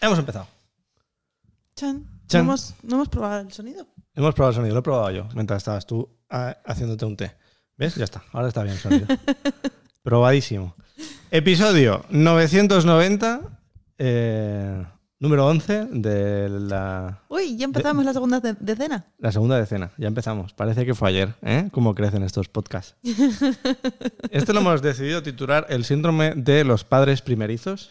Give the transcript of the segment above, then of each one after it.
Hemos empezado. Chan. Chan. No, hemos, no hemos probado el sonido. Hemos probado el sonido, lo he probado yo mientras estabas tú ah, haciéndote un té. ¿Ves? Ya está. Ahora está bien el sonido. Probadísimo. Episodio 990, eh, número 11 de la, Uy, ya empezamos la segunda de- decena. la segunda decena. Ya empezamos. Parece que fue ayer, ¿eh? Cómo crecen estos podcasts. Este lo hemos decidido titular El síndrome de los padres primerizos.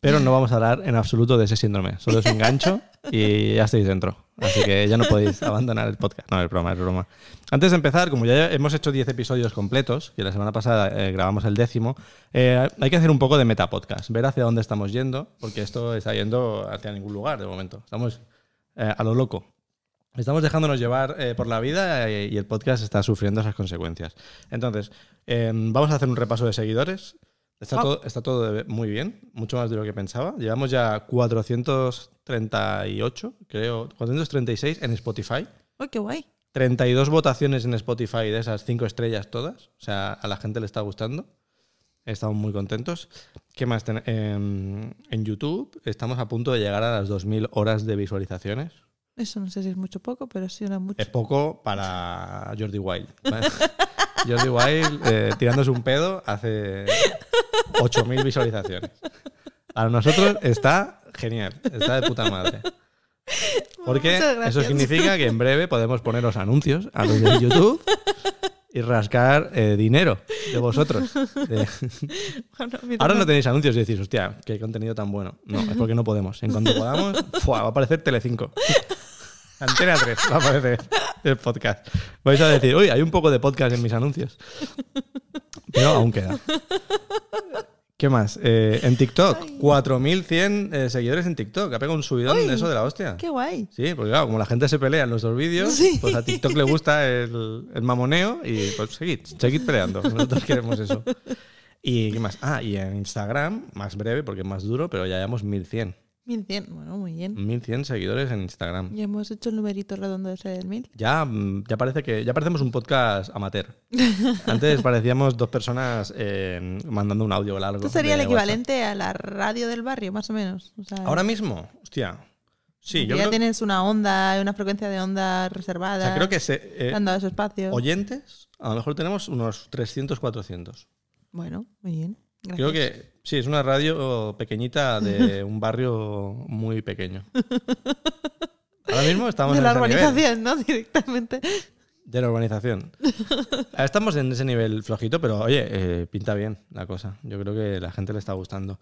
Pero no vamos a hablar en absoluto de ese síndrome. Solo es un gancho y ya estáis dentro. Así que ya no podéis abandonar el podcast. No, es broma, es broma. Antes de empezar, como ya hemos hecho 10 episodios completos, y la semana pasada eh, grabamos el décimo, eh, hay que hacer un poco de metapodcast, ver hacia dónde estamos yendo, porque esto está yendo hacia ningún lugar de momento. Estamos eh, a lo loco. Estamos dejándonos llevar por la vida y el podcast está sufriendo esas consecuencias. Entonces, vamos a hacer un repaso de seguidores. Está, Ah. todo, está todo muy bien, mucho más de lo que pensaba. Llevamos ya 438, creo, 436 en Spotify. Uy, qué guay. 32 votaciones en Spotify de esas 5 estrellas todas. O sea, a la gente le está gustando. Estamos muy contentos. ¿Qué más? ten- en, en YouTube estamos a punto de llegar a las 2.000 horas de visualizaciones. Eso no sé si es mucho poco, pero sí era mucho. Es poco para Jordi Wild. Jordi Wild eh, tirándose un pedo hace 8.000 visualizaciones. Para nosotros está genial, está de puta madre. Porque eso significa que en breve podemos poneros anuncios a los de YouTube y rascar eh, dinero de vosotros. De- Bueno, Ahora no tenéis anuncios y decís, hostia, qué contenido tan bueno. No, es porque no podemos. En cuanto podamos, ¡fua! va a aparecer Telecinco. Antena 3 va a aparecer el podcast. Vais a decir, uy, hay un poco de podcast en mis anuncios. Pero aún queda. ¿Qué más? Eh, en TikTok, 4.100 eh, seguidores en TikTok. Ha pegado un subidón Uy, de eso de la hostia. Qué guay. Sí, porque claro, como la gente se pelea en nuestros vídeos, Sí. pues a TikTok le gusta el, el mamoneo y pues seguid, seguid peleando. Nosotros queremos eso. ¿Y qué más? Ah, y en Instagram, más breve porque es más duro, pero ya llevamos 1100. 1100. Bueno, muy bien. 1100 seguidores en Instagram. Ya hemos hecho el numerito redondo ese del 1000. Ya, mm, ya parece que ya parecemos un podcast amateur. Antes parecíamos dos personas eh, mandando un audio largo. Esto sería el equivalente a la radio del barrio, más o menos. O sea. Ahora mismo, hostia. Sí, yo ya creo, tienes una onda, una frecuencia de onda o reservada. sea, creo que se, eh, te han dado ese espacio. oyentes, a lo mejor tenemos unos 300, 400. Bueno, muy bien. Gracias. Creo que sí, es una radio pequeñita de un barrio muy pequeño. Ahora mismo estamos de en la ese nivel urbanización, ¿no? Directamente. de la urbanización. Ahora Estamos en ese nivel flojito, pero oye, eh, pinta bien la cosa. Yo creo que la gente le está gustando.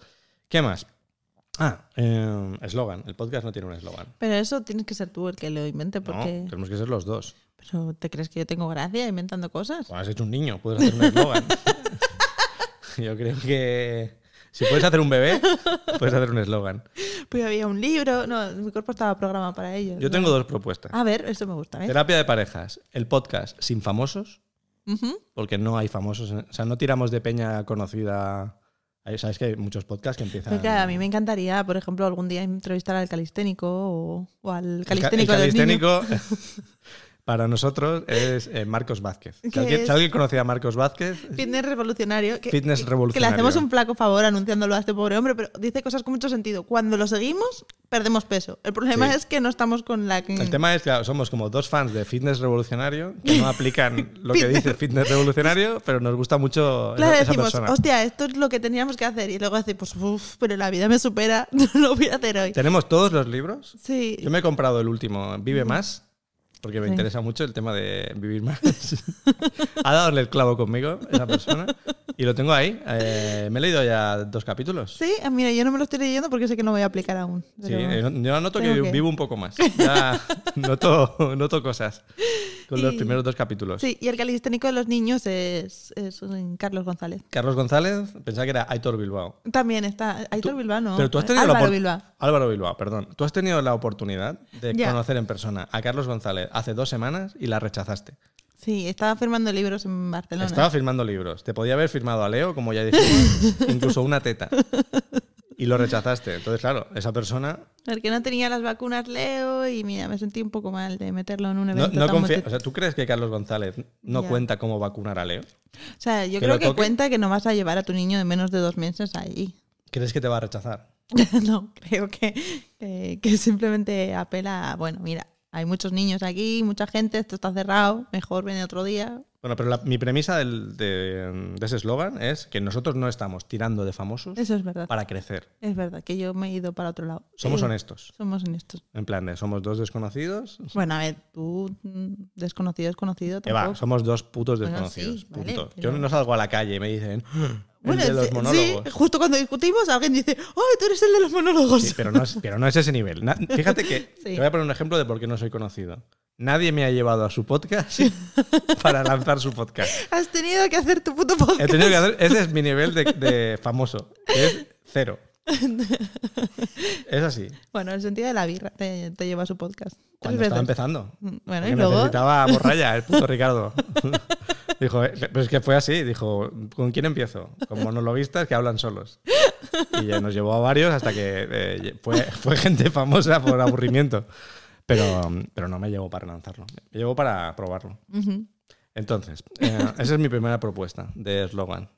¿Qué más? Ah, eh, eslogan. El podcast no tiene un eslogan. Pero eso tienes que ser tú el que lo invente, No, porque. tenemos que ser los dos. Pero ¿te crees que yo tengo gracia inventando cosas? Cuando has hecho un niño, puedes hacer un eslogan. Yo creo que si puedes hacer un bebé, puedes hacer un eslogan. Pues había un libro. No, mi cuerpo estaba programado para ello. Yo tengo dos propuestas. A ver, eso me gusta, ¿eh? Terapia de parejas. El podcast sin famosos, Ujú. porque no hay famosos. O sea, no tiramos de peña conocida. Sabes que hay muchos podcasts que empiezan. Pero claro, a mí me encantaría, por ejemplo, algún día entrevistar al calisténico o, o al El ca- calisténico el niños. calisténico, para nosotros es eh, Marcos Vázquez. Si ¿Qué alguien, es? si alguien conocía a Marcos Vázquez, Fitness revolucionario. Que, Fitness que- Que revolucionario. le hacemos un flaco favor anunciándolo a este pobre hombre, pero dice cosas con mucho sentido. Cuando lo seguimos, perdemos peso. El problema Sí. es que no estamos con la... El tema es que claro, somos como dos fans de fitness revolucionario que no aplican lo que dice fitness revolucionario, pero nos gusta mucho Claro, esa decimos, persona. hostia, esto es lo que teníamos que hacer. Y luego decimos, uff, pero la vida me supera, no lo voy a hacer hoy. Tenemos todos los libros. Sí. Yo me he comprado el último, Vive Más, porque me Sí. interesa mucho el tema de vivir más. ha dado el clavo conmigo esa persona y lo tengo ahí. Eh, me he leído ya dos capítulos. Sí, ah, mira, yo no me lo estoy leyendo porque sé que no voy a aplicar aún. Sí, eh, yo noto que, que- vivo un poco más. Ya noto, noto cosas con los Y- primeros dos capítulos. Sí, y el calisténico de los niños es, es Carlos González. Carlos González, pensaba que era Aitor Bilbao. También está Aitor Bilbao, ¿no? Pero tú has tenido la Álvaro opor- Bilbao. Álvaro Bilbao, perdón. Tú has tenido la oportunidad de Ya. conocer en persona a Carlos González hace dos semanas y la rechazaste. Sí, estaba firmando libros en Barcelona. Estaba firmando libros. Te podía haber firmado a Leo, como ya dijimos, incluso una teta. Y lo rechazaste. Entonces, claro, esa persona Porque no tenía las vacunas Leo y mira, me sentí un poco mal de meterlo en un no, evento no tan confía. O sea, ¿tú crees que Carlos González no Ya. cuenta cómo vacunar a Leo? O sea, yo que creo que toque. cuenta que no vas a llevar a tu niño de menos de dos meses ahí. ¿Crees que te va a rechazar? no, creo que, que, que simplemente apela a, bueno, mira, hay muchos niños aquí, mucha gente, esto está cerrado, mejor viene otro día. Bueno, pero la- mi premisa del- de, de ese eslogan es que nosotros no estamos tirando de famosos Eso es verdad. para crecer. Es verdad, que yo me he ido para otro lado. Somos Eh, honestos. Somos honestos. En plan de, somos dos desconocidos. Bueno, a ver, tú, mm, desconocido, desconocido, Que va, tampoco. somos dos putos Bueno, desconocidos. vale, punto. pero- Yo no salgo a la calle y me dicen, "Ah, el Bueno, de los monólogos. sí, justo cuando discutimos, alguien dice, ¡ay, tú eres el de los monólogos! Sí, pero, no es, pero no es ese nivel. Fíjate que te voy a poner un ejemplo de por qué no soy conocido. Nadie me ha llevado a su podcast para lanzar su podcast. Has tenido que hacer tu puto podcast. He tenido que hacer, ese es mi nivel de, de famoso, que es cero. Es así. Bueno, el sentido de la birra te, te lleva a su podcast. Cuando estaba empezando. Bueno, Porque y luego. necesitaba morralla, el puto Ricardo. dijo, eh, pero es que fue así. Dijo, ¿con quién empiezo? Con monologuistas que hablan solos. Y ya nos llevó a varios hasta que eh, fue, fue gente famosa por aburrimiento. Pero, pero no me llevó para lanzarlo. Me llevó para probarlo. Entonces, eh, esa es mi primera propuesta de eslogan.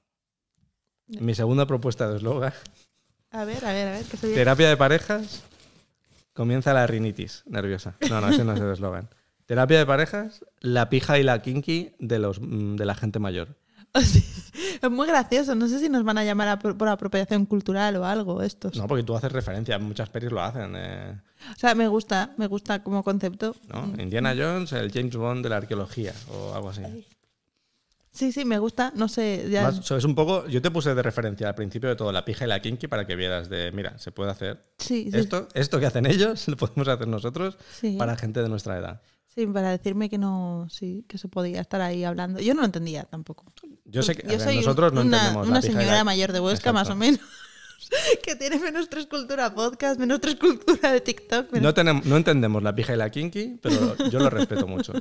Mi segunda propuesta de eslogan, A ver, a ver, a ver, que soy terapia de parejas, comienza la rinitis nerviosa. No, no, ese no es el eslogan. Terapia de parejas, la pija y la kinky de, los, mm, de la gente mayor. Es muy gracioso. No sé si nos van a llamar a por, por apropiación cultural o algo estos. No, porque tú haces referencia, muchas pelis lo hacen. eh, O sea, me gusta, me gusta como concepto. ¿no? Indiana Jones, el James Bond de la arqueología o algo así. Sí, sí, me gusta. No sé, ya. Más- so, es un poco, yo te puse de referencia al principio de todo la pija y la kinky para que vieras de, mira, se puede hacer sí, sí, esto, esto que hacen ellos, lo podemos hacer nosotros sí. para gente de nuestra edad. Sí, para decirme que no, sí, que se podía estar ahí hablando. Yo no lo entendía tampoco. Yo sé que a Yo ver, soy nosotros no una, entendemos una la señora la- mayor de Huesca, más o menos, que tiene menos tres cultura podcast, menos tres cultura de TikTok. menos- No, tenemos, no entendemos la pija y la kinky, pero yo lo respeto mucho.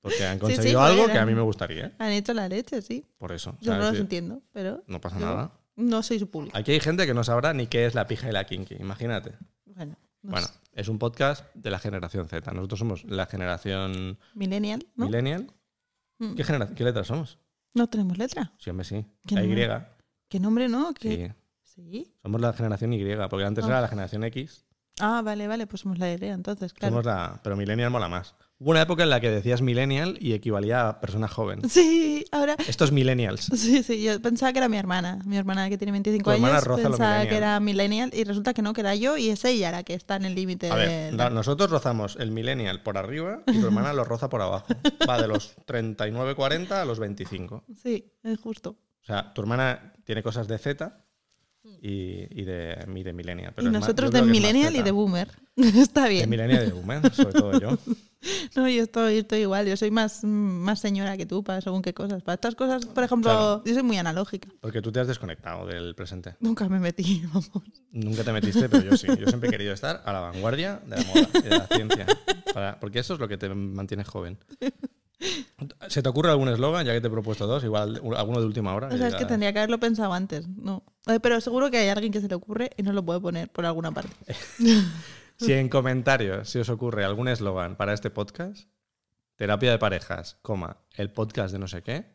Porque han Sí, sí, conseguido algo que a mí me gustaría. Han hecho la leche, sí. Por eso. Yo no los entiendo, pero No pasa yo nada. no soy su público. Aquí hay gente que no sabrá ni qué es la pija y la kinky. Imagínate. Bueno, no Bueno, sé. Es un podcast de la generación Z. Nosotros somos la generación Millennial, ¿no? millennial. Mm. ¿Qué, genera- ¿Qué letras somos? No tenemos letra. Sí, hombre, sí. ¿Qué La Y. nombre? ¿Qué nombre, no? ¿Qué? Sí. Sí. Somos la generación Y, porque antes Ah. era la generación X. Ah, vale, vale, pues somos la idea, entonces, claro. Somos la, pero millennial mola más. Hubo una época en la que decías millennial y equivalía a persona joven. Sí, ahora. Estos millennials. Sí, sí, yo pensaba que era mi hermana. Mi hermana que tiene 25 Tu hermana años roza lo pensaba que era millennial y resulta que no, que era yo y es ella la que está en el límite A de. ver, nosotros rozamos el millennial por arriba y tu hermana lo roza por abajo. Va de los 39, 40 a los 25. Sí, es justo. O sea, tu hermana tiene cosas de Z y, y de, y de millennial. pero y más- nosotros yo de más millennial y de boomer. Está De bien. millennial y de boomer, sobre todo yo. No, yo estoy, estoy igual. Yo soy más, más señora que tú para según qué cosas. Para estas cosas, por ejemplo, Claro. yo soy muy analógica. Porque tú te has desconectado del presente. Nunca me metí, vamos. Nunca te metiste, pero yo sí. Yo siempre he querido estar a la vanguardia de la moda y de la ciencia. Para- porque eso es lo que te mantiene joven. ¿Se te ocurre algún eslogan? Ya que te he propuesto dos, igual un- alguno de última hora. O sea, es que tendría que haberlo pensado antes. No. Eh, Pero seguro que hay alguien que se le ocurre y no lo puede poner por alguna parte. Si en comentarios se os ocurre algún eslogan para este podcast, terapia de parejas, coma, el podcast de no sé qué,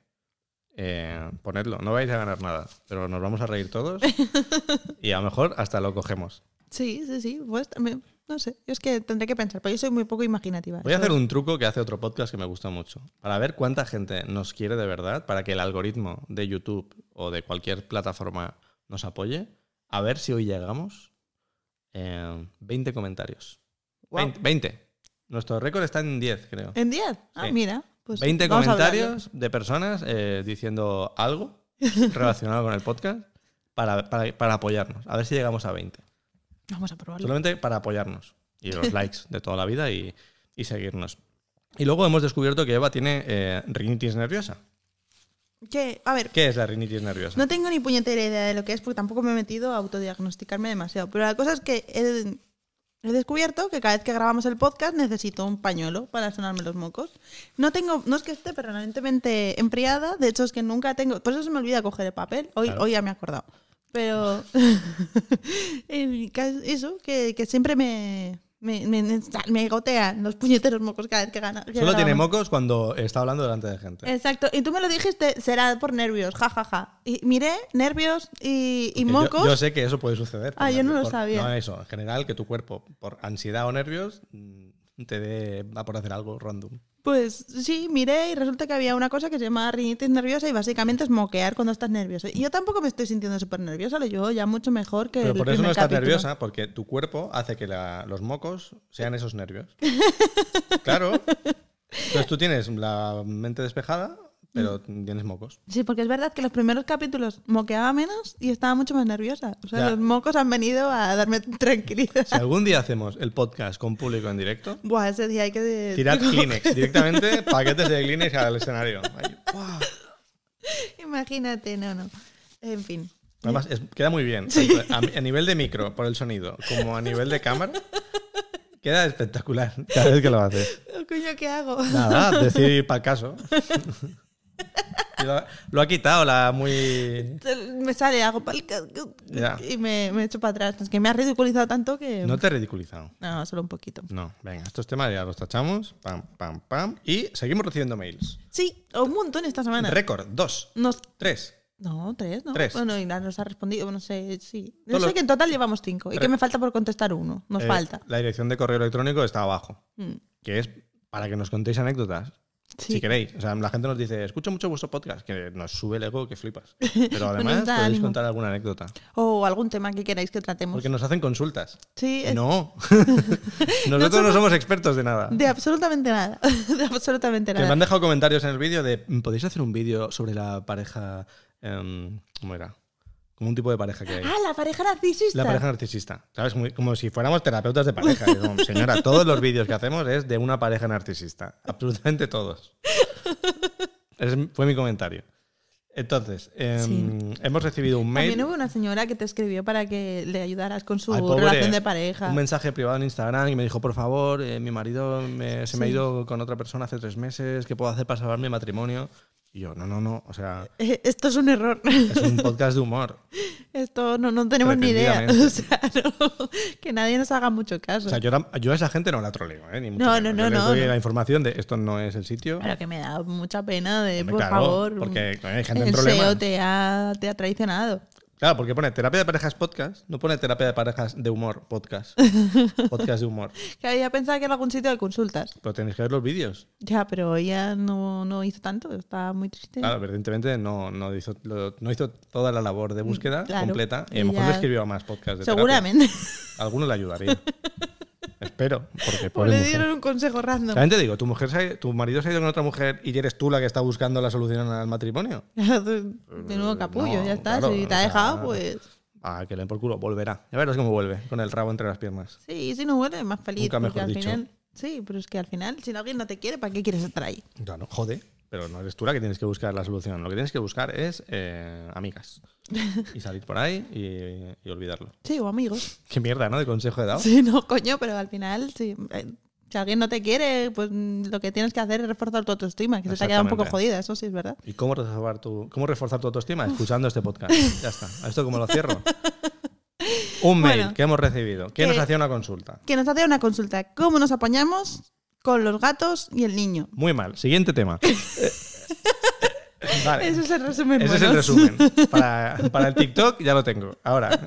eh, ponedlo. No vais a ganar nada, pero nos vamos a reír todos y a lo mejor hasta lo cogemos. Sí, sí, sí. Pues también, no sé. Yo es que tendré que pensar, porque yo soy muy poco imaginativa. Voy a hacer un truco que hace otro podcast que me gusta mucho. Para ver cuánta gente nos quiere de verdad, para que el algoritmo de YouTube o de cualquier plataforma nos apoye, a ver si hoy llegamos eh, 20 comentarios. Guau. 20, 20. Nuestro récord está en 10, creo. ¿En 10? Ah, Sí. mira. Pues 20 vamos a hablarlo. comentarios de personas eh, diciendo algo relacionado con el podcast para, para- para apoyarnos. A ver si llegamos a 20. Vamos a probarlo. Solamente para apoyarnos. Y los likes de toda la vida y, y seguirnos. Y luego hemos descubierto que Eva tiene eh, rinitis nerviosa. Que, a ver, ¿Qué es la rinitis nerviosa? no tengo ni puñetera idea de lo que es porque tampoco me he metido a autodiagnosticarme demasiado. Pero la cosa es que he, he descubierto que cada vez que grabamos el podcast necesito un pañuelo para sonarme los mocos. No tengo, no es que esté permanentemente enfriada, de hecho es que nunca tengo, por eso se me olvida coger el papel. Hoy, Claro. hoy ya me he acordado. Pero eso, que, que siempre me, Me, me, me gotean los puñeteros mocos cada vez que gana. que Solo tiene mocos cuando está hablando delante de gente. Exacto, y tú me lo dijiste, será por nervios, jajaja. Ja, ja. Y miré, nervios y, y yo- mocos. Yo, sé que eso puede suceder. Ah, yo no lo sabía. No, eso. En general, que tu cuerpo, por ansiedad o nervios, mm, te dé va por hacer algo random. Pues sí, miré y resulta que había una cosa que se llama rinitis nerviosa y básicamente es moquear cuando estás nervioso. Y yo tampoco me estoy sintiendo súper nerviosa, lo llevo ya mucho mejor que Pero el por eso no estás capítulo. nerviosa, porque tu cuerpo hace que la- los mocos sean esos nervios. claro. Entonces tú tienes la mente despejada, pero Mm. tienes mocos. Sí, porque es verdad que los primeros capítulos moqueaba menos y estaba mucho más nerviosa. O sea, Ya. los mocos han venido a darme tranquilidad. Si algún día hacemos el podcast con público en directo, Buah, ese día hay que... tirad digo, Kleenex, directamente paquetes de Kleenex al escenario. Imagínate, no, no. En fin. Además, es- queda muy bien. A, a nivel de micro, por el sonido, como a nivel de cámara, queda espectacular cada vez que lo haces. Oh, coño, ¿qué hago? Nada, decir para el caso. Lo, lo ha quitado la muy... Me sale, hago pal- Ya. y me, me echo para atrás. Es que me ha ridiculizado tanto que... No te he ridiculizado. No, solo un poquito. No, venga, estos temas ya los tachamos. Pam, pam, pam. Y seguimos recibiendo mails. Sí, un montón esta semana. Récord, dos, Nos- tres. No, tres, ¿no? Tres. Bueno, y la nos ha respondido, no sé, sí. Yo Todos sé que en total llevamos cinco. Y que me falta por contestar uno. Nos Eh, falta. La dirección de correo electrónico está abajo, Mm, que es para que nos contéis anécdotas. Sí. Si queréis. O sea, la gente nos dice, escucho mucho vuestro podcast, que nos sube el ego que flipas. Pero además podéis ánimo. contar alguna anécdota. O algún tema que queráis que tratemos. Porque nos hacen consultas. Sí, es- No. Nosotros no somos expertos de nada. de absolutamente nada. de absolutamente Que me nada. han dejado comentarios en el vídeo de, ¿podéis hacer un vídeo sobre la pareja... em, ¿Cómo era? Como un tipo de pareja que hay. Ah, la pareja narcisista. La pareja narcisista. ¿Sabes? Muy- como si fuéramos terapeutas de pareja. Como, señora, todos los vídeos que hacemos es de una pareja narcisista. Absolutamente todos. Ese fue mi comentario. Entonces, em, hemos recibido un mail. También hubo una señora que te escribió para que le ayudaras con su Ay, pobre, relación de pareja. Un mensaje privado en Instagram y me dijo, por favor, eh, mi marido me- se me ha Sí. ido con otra persona hace tres meses, ¿qué puedo hacer para salvar mi matrimonio? Y yo, no, no, no, o sea, Esto es un error. es un podcast de humor. Esto no, no tenemos ni idea. O sea, no, que nadie nos haga mucho caso. O sea, yo, yo a esa gente no la troleo, ¿eh? Ni mucho No, menos. no, Yo no, les no, doy no. la información de esto no es el sitio. Pero que me da mucha pena de, Hombre, por claro, favor. porque hay gente en el problemas. SEO te ha, te ha traicionado. Claro, porque pone terapia de parejas podcast, no pone terapia de parejas de humor podcast. podcast de humor. Que había pensado que era algún sitio de consultas. Pero tenéis que ver los vídeos. Ya, pero ella no, no hizo tanto. Está muy triste. Claro, evidentemente no, no, hizo, lo- no hizo toda la labor de búsqueda Claro. completa y a lo mejor Ella- le escribió a más podcasts de terapia. Seguramente. Alguno le ayudaría. Espero, porque O pobre le mujer. dieron un consejo random. También te digo, ¿tu, mujer se ha- tu marido se ha ido con otra mujer y eres tú la que está buscando la solución al matrimonio. De nuevo capullo, No, ya está. claro, si te ha dejado, pues. Ah, que le den por culo, volverá. Ya verás cómo vuelve, con el rabo entre las piernas. Sí, si no vuelve, más feliz. Nunca mejor al dicho. final. Sí, pero es que al final, si alguien no te quiere, ¿para qué quieres estar ahí? Claro, jode, pero no eres tú la que tienes que buscar la solución. Lo que tienes que buscar es eh, amigas. Y salir por ahí y, y olvidarlo. Sí, o amigos. Qué mierda, ¿no? De consejo he dado. Sí, no, coño, pero al final, sí. eh, Si alguien no te quiere, pues lo que tienes que hacer es reforzar tu autoestima, que se te ha quedado un poco jodida, eso sí es verdad. ¿Y cómo reforzar, tu, cómo reforzar tu autoestima? Escuchando este podcast. Ya está. ¿A esto cómo lo cierro? Un mail Bueno. que hemos recibido. que nos hacía una consulta? Que nos hace una consulta. ¿Cómo nos apañamos con los gatos y el niño? Muy mal. Siguiente tema. Vale. Ese es el resumen. Ese es el resumen. Para, para el TikTok ya lo tengo. Ahora,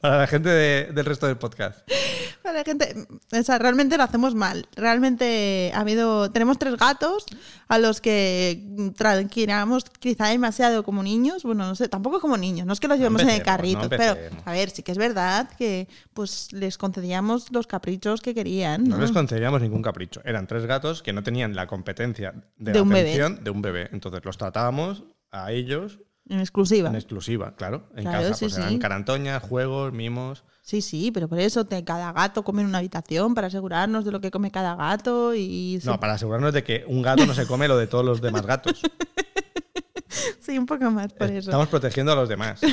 para la gente de- del resto del podcast. Vale, gente, o sea, realmente lo hacemos mal. Realmente ha habido, tenemos tres gatos a los que tranquilamos quizá demasiado como niños. Bueno, no sé, tampoco como niños, no es que los llevemos en el carrito, no pero a ver, sí que es verdad que pues les concedíamos los caprichos que querían. No ¿no? les concedíamos ningún capricho. Eran tres gatos que no tenían la competencia de, De la un bebé. atención de un bebé. Entonces los tratábamos a ellos En exclusiva. en exclusiva, claro. En Claro, casa. sí, Pues eran sí. carantoñas, juegos, mimos. Sí, sí, pero por eso te- cada gato come en una habitación para asegurarnos de lo que come cada gato y No, para asegurarnos de que un gato no se come lo de todos los demás gatos. sí, un poco más por eso. Estamos protegiendo a los demás.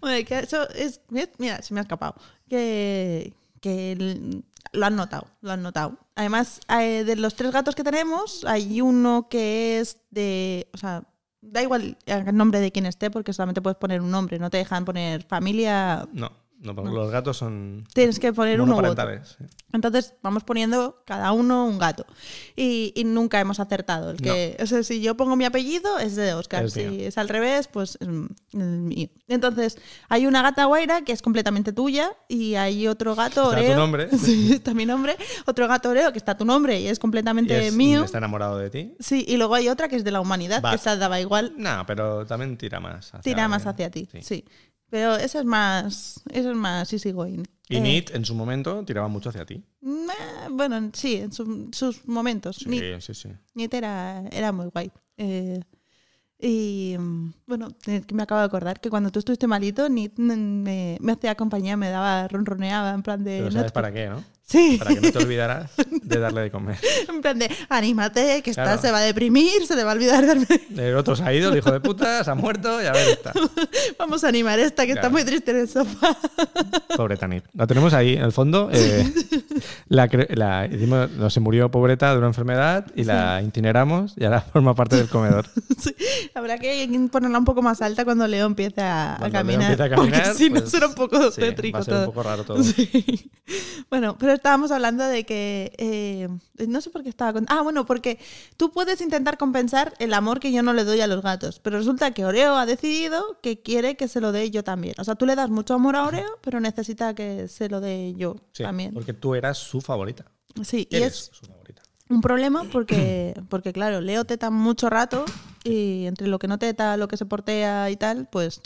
Bueno, que eso es. Mira, se me ha escapado. Que, que el- lo han notado, lo han notado. Además, eh, de los tres gatos que tenemos, hay uno que es de. O sea, da igual el nombre de quien esté, porque solamente puedes poner un nombre, no te dejan poner familia. No, No, porque los gatos son Tienes que poner uno u otro. sí. Entonces vamos poniendo cada uno un gato. Y, y nunca hemos acertado. El que, o sea, si yo pongo mi apellido es de Oscar. Es si mío. es al revés, pues es mío. Entonces hay una gata guaira que es completamente tuya y hay otro gato Está tu nombre. Sí, está mi nombre. Otro gato Oreo que está tu nombre y es Y completamente es- mío. está enamorado de ti. Sí, y luego hay otra que es de la humanidad, Bat. que esa daba igual. No, pero también tira más. hacia Tira más hacia ti. Sí. Sí. Pero eso es más. Eso es más easy going. Y Eh, Nit en su momento tiraba mucho hacia ti. bueno, sí, en su- sus momentos. Sí, Ni- sí, sí. Niet era, era muy guay. Eh, y mm, bueno, me acabo de acordar que cuando tú estuviste malito, Nit me, me hacía compañía, me daba, ronroneaba en plan de. Pero "No te- para qué, ¿no? Sí, Para que no te olvidaras de darle de comer. en plan de anímate, que Claro. se va a deprimir, se le va a olvidar darme. El otro se ha ido, el hijo de puta, se ha muerto y a ver está. Vamos a animar a esta que está muy triste en el sofá. Pobre Tanit. La tenemos ahí, en el fondo. eh, la, la hicimos- no se murió pobreta de una enfermedad y la incineramos y ahora forma parte del comedor. Sí, Habrá que ponerla un poco más alta cuando Leo empiece a, a Leo caminar. a caminar, porque si no pues, será un poco sí, tétrico va a ser todo. un poco raro todo. Sí. Bueno, pero estábamos hablando de que. eh, no sé por qué estaba. con- Ah, bueno, porque tú puedes intentar compensar el amor que yo no le doy a los gatos. Pero resulta que Oreo ha decidido que quiere que se lo dé yo también. O sea, tú le das mucho amor a Oreo, pero necesita que se lo dé yo Sí, también. porque tú eras su favorita. Sí, y es su favorita. Un problema porque, porque, claro, Leo teta mucho rato y entre lo que no teta, lo que se portea y tal, pues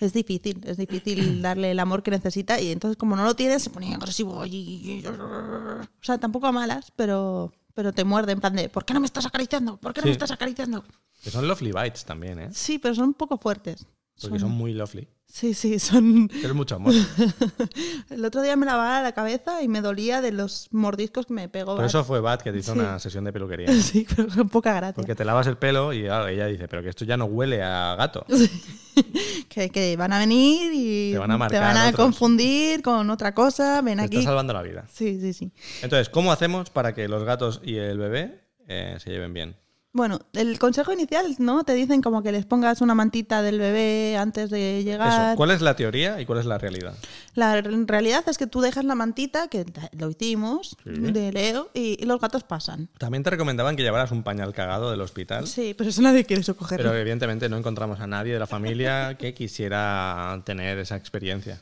es difícil, es difícil darle el amor que necesita y entonces como no lo tienes se pone agresivo y... O sea, tampoco a malas, pero, pero te muerde en plan de ¿por qué no me estás acariciando? ¿Por qué no Sí. me estás acariciando? Que son lovely bites también, ¿eh? Sí, pero son un poco fuertes. Porque son muy lovely. Sí, sí, son... Es mucho amor. El otro día me lavaba la cabeza y me dolía de los mordiscos que me pegó. Por eso fue Bat que te hizo Sí. una sesión de peluquería. Sí, pero con poca gracia. Porque te lavas el pelo y claro, ella dice, pero que esto ya no huele a gato. que, que van a venir y Te van a marcar van a confundir con otra cosa. Ven Te aquí. está salvando la vida. Sí, sí, sí. Entonces, ¿cómo hacemos para que los gatos y el bebé eh, se lleven bien? Bueno, el consejo inicial, ¿no? Te dicen como que les pongas una mantita del bebé antes de llegar. Eso, ¿cuál es la teoría y cuál es la realidad? La realidad es que tú dejas la mantita, que lo hicimos, Sí. de Leo, y, y los gatos pasan. También te recomendaban que llevaras un pañal cagado del hospital, Sí, pero eso nadie quiere socogerlo. pero evidentemente no encontramos a nadie de la familia que quisiera tener esa experiencia,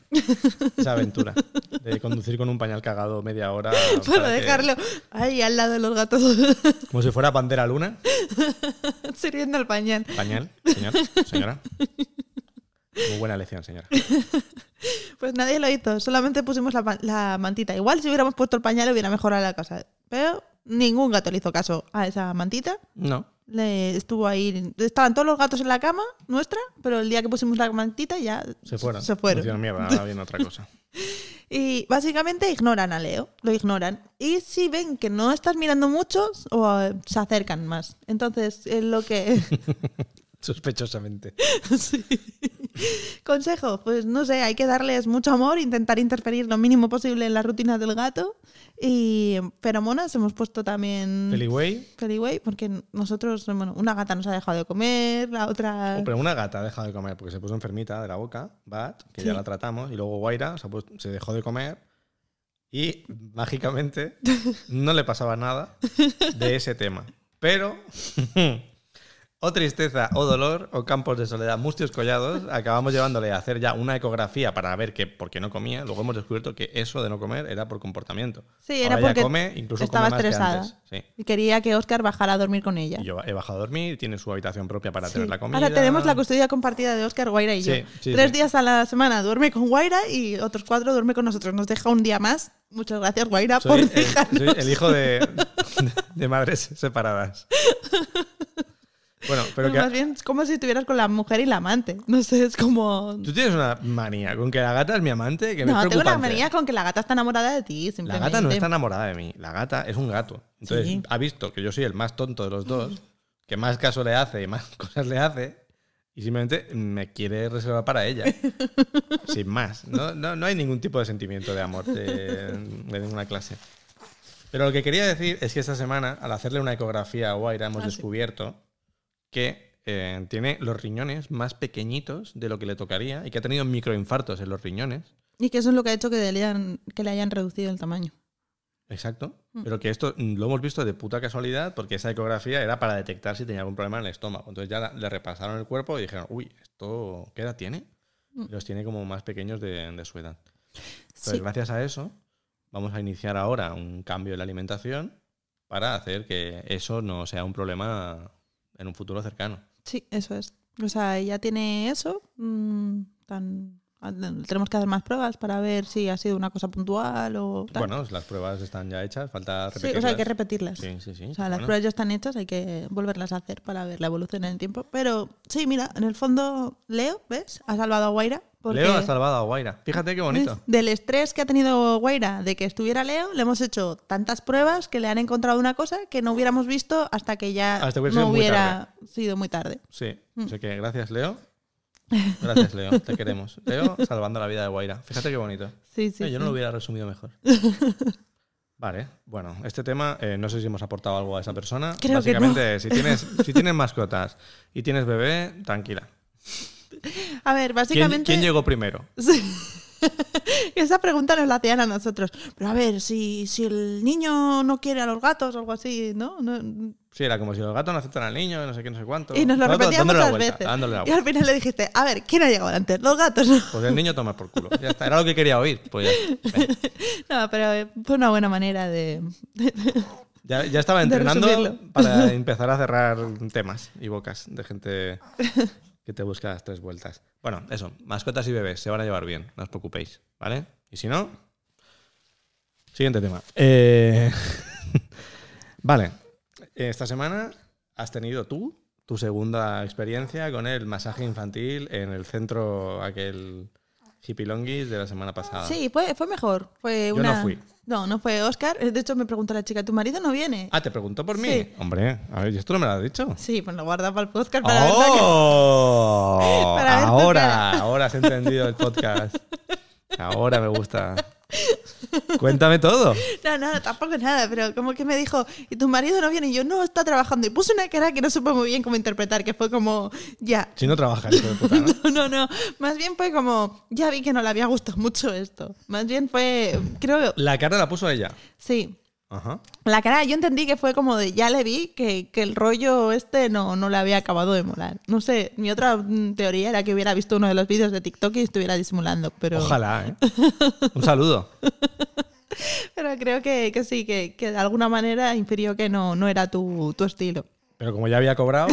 esa aventura de conducir con un pañal cagado media hora. Para para que- dejarlo ahí al lado de los gatos como si fuera bandera luna. sirviendo el pañal. Pañal, señor, señora. Muy buena lección, señora. Pues nadie lo hizo, solamente pusimos la, mantita. Igual si hubiéramos puesto el pañal hubiera mejorado la casa. Pero ningún gato le hizo caso a esa mantita. No. Le estuvo ahí. Estaban todos los gatos en la cama nuestra, pero el día que pusimos la mantita ya Se fueron. Se fueron. Mierda, ahora viene otra cosa. Y básicamente ignoran a Leo, lo ignoran. Y si ven que no estás mirando mucho, o, eh, se acercan más. Entonces, es lo que. Sospechosamente. Sí. Consejo, pues no sé, hay que darles mucho amor, intentar interferir lo mínimo posible en la rutina del gato. Y feromonas hemos puesto también. Feliway, Feliway, porque nosotros, bueno, una gata nos ha dejado de comer, la otra. Oh, pero una gata ha dejado de comer porque se puso enfermita de la boca, Bat, que ya Sí. la tratamos, y luego Guaira se, ha puesto- se dejó de comer y mágicamente no le pasaba nada de ese tema. Pero, o tristeza, o dolor, o campos de soledad, mustios collados, acabamos llevándole a hacer ya una ecografía para ver que por qué no comía. Luego hemos descubierto que eso de no comer era por comportamiento. Sí, era Ahora porque come, incluso estaba come más que estresada. antes. Sí. Y quería que Oscar bajara a dormir con ella. Y yo he bajado a dormir, tiene su habitación propia para Sí. tener la comida. Ahora tenemos la custodia compartida de Oscar, Guaira y yo. Sí, Tres días a la semana duerme con Guaira y otros cuatro duerme con nosotros. Nos deja un día más. Muchas gracias, Guaira, Soy por el, dejarnos. soy el hijo de, de madres separadas. Bueno, pero Más que bien es como si estuvieras con la mujer y la amante. No sé, es como... tú tienes una manía con que la gata es mi amante que me No, es tengo la preocupante. manía con que la gata está enamorada de ti, La simplemente. gata no está enamorada de mí, la gata es un gato. Entonces Sí. ha visto que yo soy el más tonto de los dos, que más caso le hace y más cosas le hace, y simplemente me quiere reservar para ella. Sin más. No, no, no hay ningún tipo de sentimiento de amor de, de ninguna clase. Pero lo que quería decir es que esta semana, al hacerle una ecografía a Guaira, hemos Ah, sí. Que eh, tiene los riñones más pequeñitos de lo que le tocaría y que ha tenido microinfartos en los riñones. Y que eso es lo que ha hecho que le hayan, que le hayan reducido el tamaño. Exacto. Mm. Pero que esto mm, lo hemos visto de puta casualidad porque esa ecografía era para detectar si tenía algún problema en el estómago. Entonces ya la- le repasaron el cuerpo y dijeron, uy, ¿esto qué edad tiene? Mm. Los tiene como más pequeños de, de su edad. Entonces, Sí. gracias a eso, vamos a iniciar ahora un cambio en la alimentación para hacer que eso no sea un problema en un futuro cercano. Sí, eso es. O sea, ella tiene eso. mm, tan, tenemos que hacer más pruebas para ver si ha sido una cosa puntual o tal. Bueno, las pruebas están ya hechas, falta sí, repetirlas. o sea, hay que repetirlas. Sí, sí, sí. O sea, las pruebas ya están hechas, hay que volverlas a hacer para ver la evolución en el tiempo. Pero sí, mira, en el fondo, Leo, ¿ves? Ha salvado a Guaira. Porque Leo ha salvado a Guaira. Fíjate qué bonito. Del estrés que ha tenido Guaira de que estuviera Leo, le hemos hecho tantas pruebas que le han encontrado una cosa que no hubiéramos visto hasta que ya Hasta hubiera sido no muy hubiera sido muy tarde. Sí, Mm. así que gracias, Leo. Gracias, Leo. Te queremos. Leo salvando la vida de Guaira. Fíjate qué bonito. Sí, sí. Yo no sí. lo hubiera resumido mejor. Vale, bueno, este tema, eh, no sé si hemos aportado algo a esa persona. Creo que Básicamente, si, tienes, si tienes mascotas y tienes bebé, tranquila. A ver, ¿Quién, básicamente. quién llegó primero? Sí. Esa pregunta nos la hacían a nosotros. Pero a ver, si, si el niño no quiere a los gatos o algo así, ¿no? No- Sí, era como si los gatos no aceptan al niño, no sé qué, no sé cuánto. y nos lo la muchas vuelta, veces. dándole la Y al final le dijiste, a ver, ¿quién ha llegado antes? Los gatos. Pues el niño toma por culo. Ya está, era lo que quería oír. Pues ya. No, pero fue una buena manera de... Ya, ya estaba entrenando para empezar a cerrar temas y bocas de gente que te busca las tres vueltas. Bueno, eso, mascotas y bebés se van a llevar bien, no os preocupéis, ¿vale? Y si no, siguiente tema. Eh, vale, esta semana has tenido tú tu segunda experiencia con el masaje infantil en el centro aquel hippilonguis de la semana pasada. Sí, fue, fue mejor. Fue Yo no fui. No, no fue Oscar. De hecho, me preguntó la chica, ¿tu marido no viene? Ah, ¿te preguntó por mí? Sí. Hombre, a ver, ¿y esto no me lo has dicho? Sí, pues lo guarda para el podcast para ver. ¡Oh! Para ahora, ahora has entendido el podcast. Ahora me gusta. Cuéntame todo. No, no, tampoco nada, pero como que me dijo, ¿y tu marido no viene? Y yo, no, está trabajando. Y puse una cara que no supe muy bien cómo interpretar, que fue como, ya. Si no trabajas, hijo de puta, ¿no? No, no, no. Más bien fue como, ya vi que no le había gustado mucho esto. Más bien fue, creo, La cara la puso ella. sí. Ajá. La cara, yo entendí que fue como de, ya le vi que, que el rollo este no, no le había acabado de molar. No sé, mi otra mm, teoría era que hubiera visto uno de los vídeos de TikTok y estuviera disimulando, pero... Ojalá, ¿eh? Un saludo. Pero creo que, que sí, que, que de alguna manera infirió que no, no era tu, tu estilo. Pero como ya había cobrado,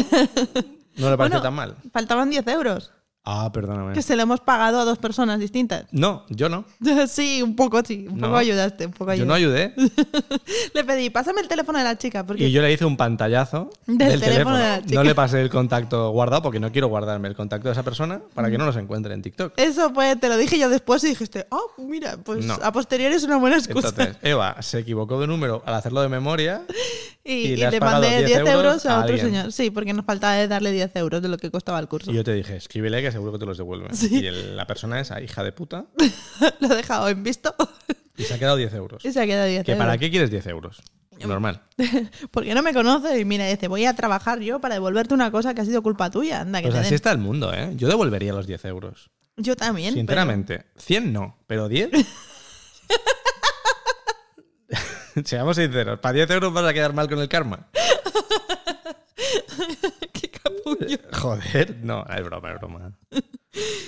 no le pareció Bueno, tan mal. Faltaban 10 euros, Ah, perdóname. que se le hemos pagado a dos personas distintas. No, yo no. Sí, un poco sí, un No. poco ayudaste, un poco Yo no ayudaste. ayudé. Le pedí, pásame el teléfono de la chica, porque Y yo le hice un pantallazo Del del, teléfono teléfono. de la chica. No le pasé el contacto guardado porque no quiero guardarme el contacto de esa persona para que no nos encuentre en TikTok. eso pues te lo dije yo después y dijiste, oh, mira, pues No. a posteriori es una buena excusa. Entonces, Eva se equivocó de número al hacerlo de memoria. y, y y le le mandé 10 10 euros euros a a otro alguien. señor. Sí, porque nos faltaba darle 10 euros de lo que costaba el curso. Y yo te dije, escríbele que seguro que te los devuelve. Sí. Y el- la persona esa, hija de puta, lo he dejado en visto y se ha quedado 10 euros. y se ha quedado 10 ¿Que euros. ¿Para qué quieres 10 euros? Normal. Porque no me conoce y mira, dice, voy a trabajar yo para devolverte una cosa que ha sido culpa tuya. Anda, que Pues así den. está el mundo, ¿eh? Yo devolvería los 10 euros. Yo también. Sinceramente. 100 no, pero 10. Seamos sinceros, para 10 euros vas a quedar mal con el karma. Qué capullo. Joder, no, es broma, es broma.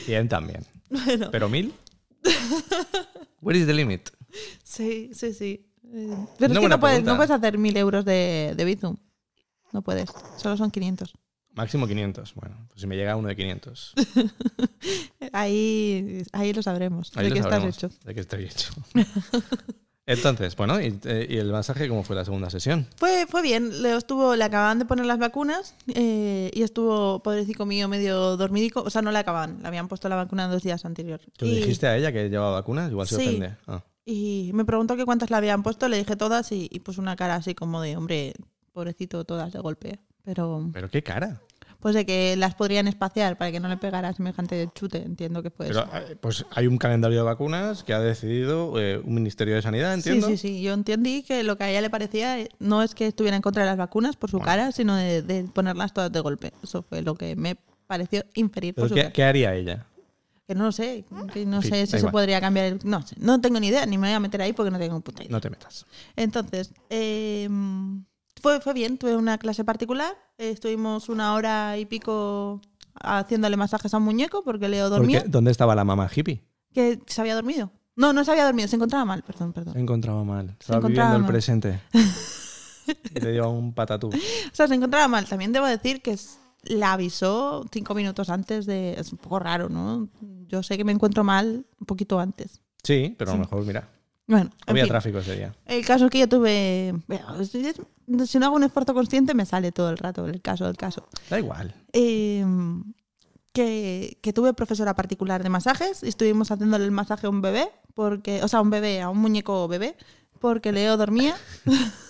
100 también. Bueno, ¿Pero 1000? Where is the limit? sí, sí, sí. Eh, Pero es que no puedes, no puedes hacer mil euros de, de Bizum. No puedes. Solo son 500. Máximo 500. Bueno, pues si me llega uno de 500. Ahí, ahí lo sabremos. Ahí de lo qué estás sabremos, hecho. De qué estoy hecho. Entonces, bueno, ¿y, eh, y el masaje cómo fue la segunda sesión? Fue, fue bien. Le, estuvo, le acababan de poner las vacunas eh, y estuvo, pobrecito mío, medio dormidico. O sea, no le acaban. Le habían puesto la vacuna dos días anterior. ¿Tú Y- dijiste a ella que llevaba vacunas? Igual se Sí. ofende. Ah. Y me preguntó que cuántas le habían puesto, le dije todas y, y puso una cara así como de, hombre, pobrecito, todas de golpe. Pero Pero qué cara. Pues de que las podrían espaciar para que no le pegara semejante chute, entiendo que Pero eso. eh, pues hay un calendario de vacunas que ha decidido eh, un Ministerio de Sanidad, Sí, entiendo. sí, sí. Yo entendí que lo que a ella le parecía eh, no es que estuviera en contra de las vacunas por su Bueno. cara, sino de, de ponerlas todas de golpe. Eso fue lo que me pareció inferir por Pero su ¿qué, cara. qué haría ella? Que no lo sé, que no sé si se podría cambiar el... No sé, no tengo ni idea, ni me voy a meter ahí porque no tengo puta idea. No te metas. Entonces, eh, fue, fue bien, tuve una clase particular, estuvimos una hora y pico haciéndole masajes a un muñeco porque Leo dormía, Porque, ¿Dónde estaba la mamá hippie? que se había dormido. No, no se había dormido, se encontraba mal, perdón, perdón. Se encontraba mal. Estaba encontraba viviendo el presente. y le dio un patatú. O sea, se encontraba mal. También debo decir que la avisó cinco minutos antes de... Es un poco raro, ¿no? Yo sé que me encuentro mal un poquito antes. Sí, pero a Sí. lo mejor, mira, Bueno, en había fin. tráfico ese día. El caso es que yo tuve... si no hago un esfuerzo consciente, me sale todo el rato el caso del caso. Da igual. Eh, que, que tuve profesora particular de masajes y estuvimos haciéndole el masaje a un bebé, porque, o sea, a un bebé, a un muñeco bebé, porque Leo dormía.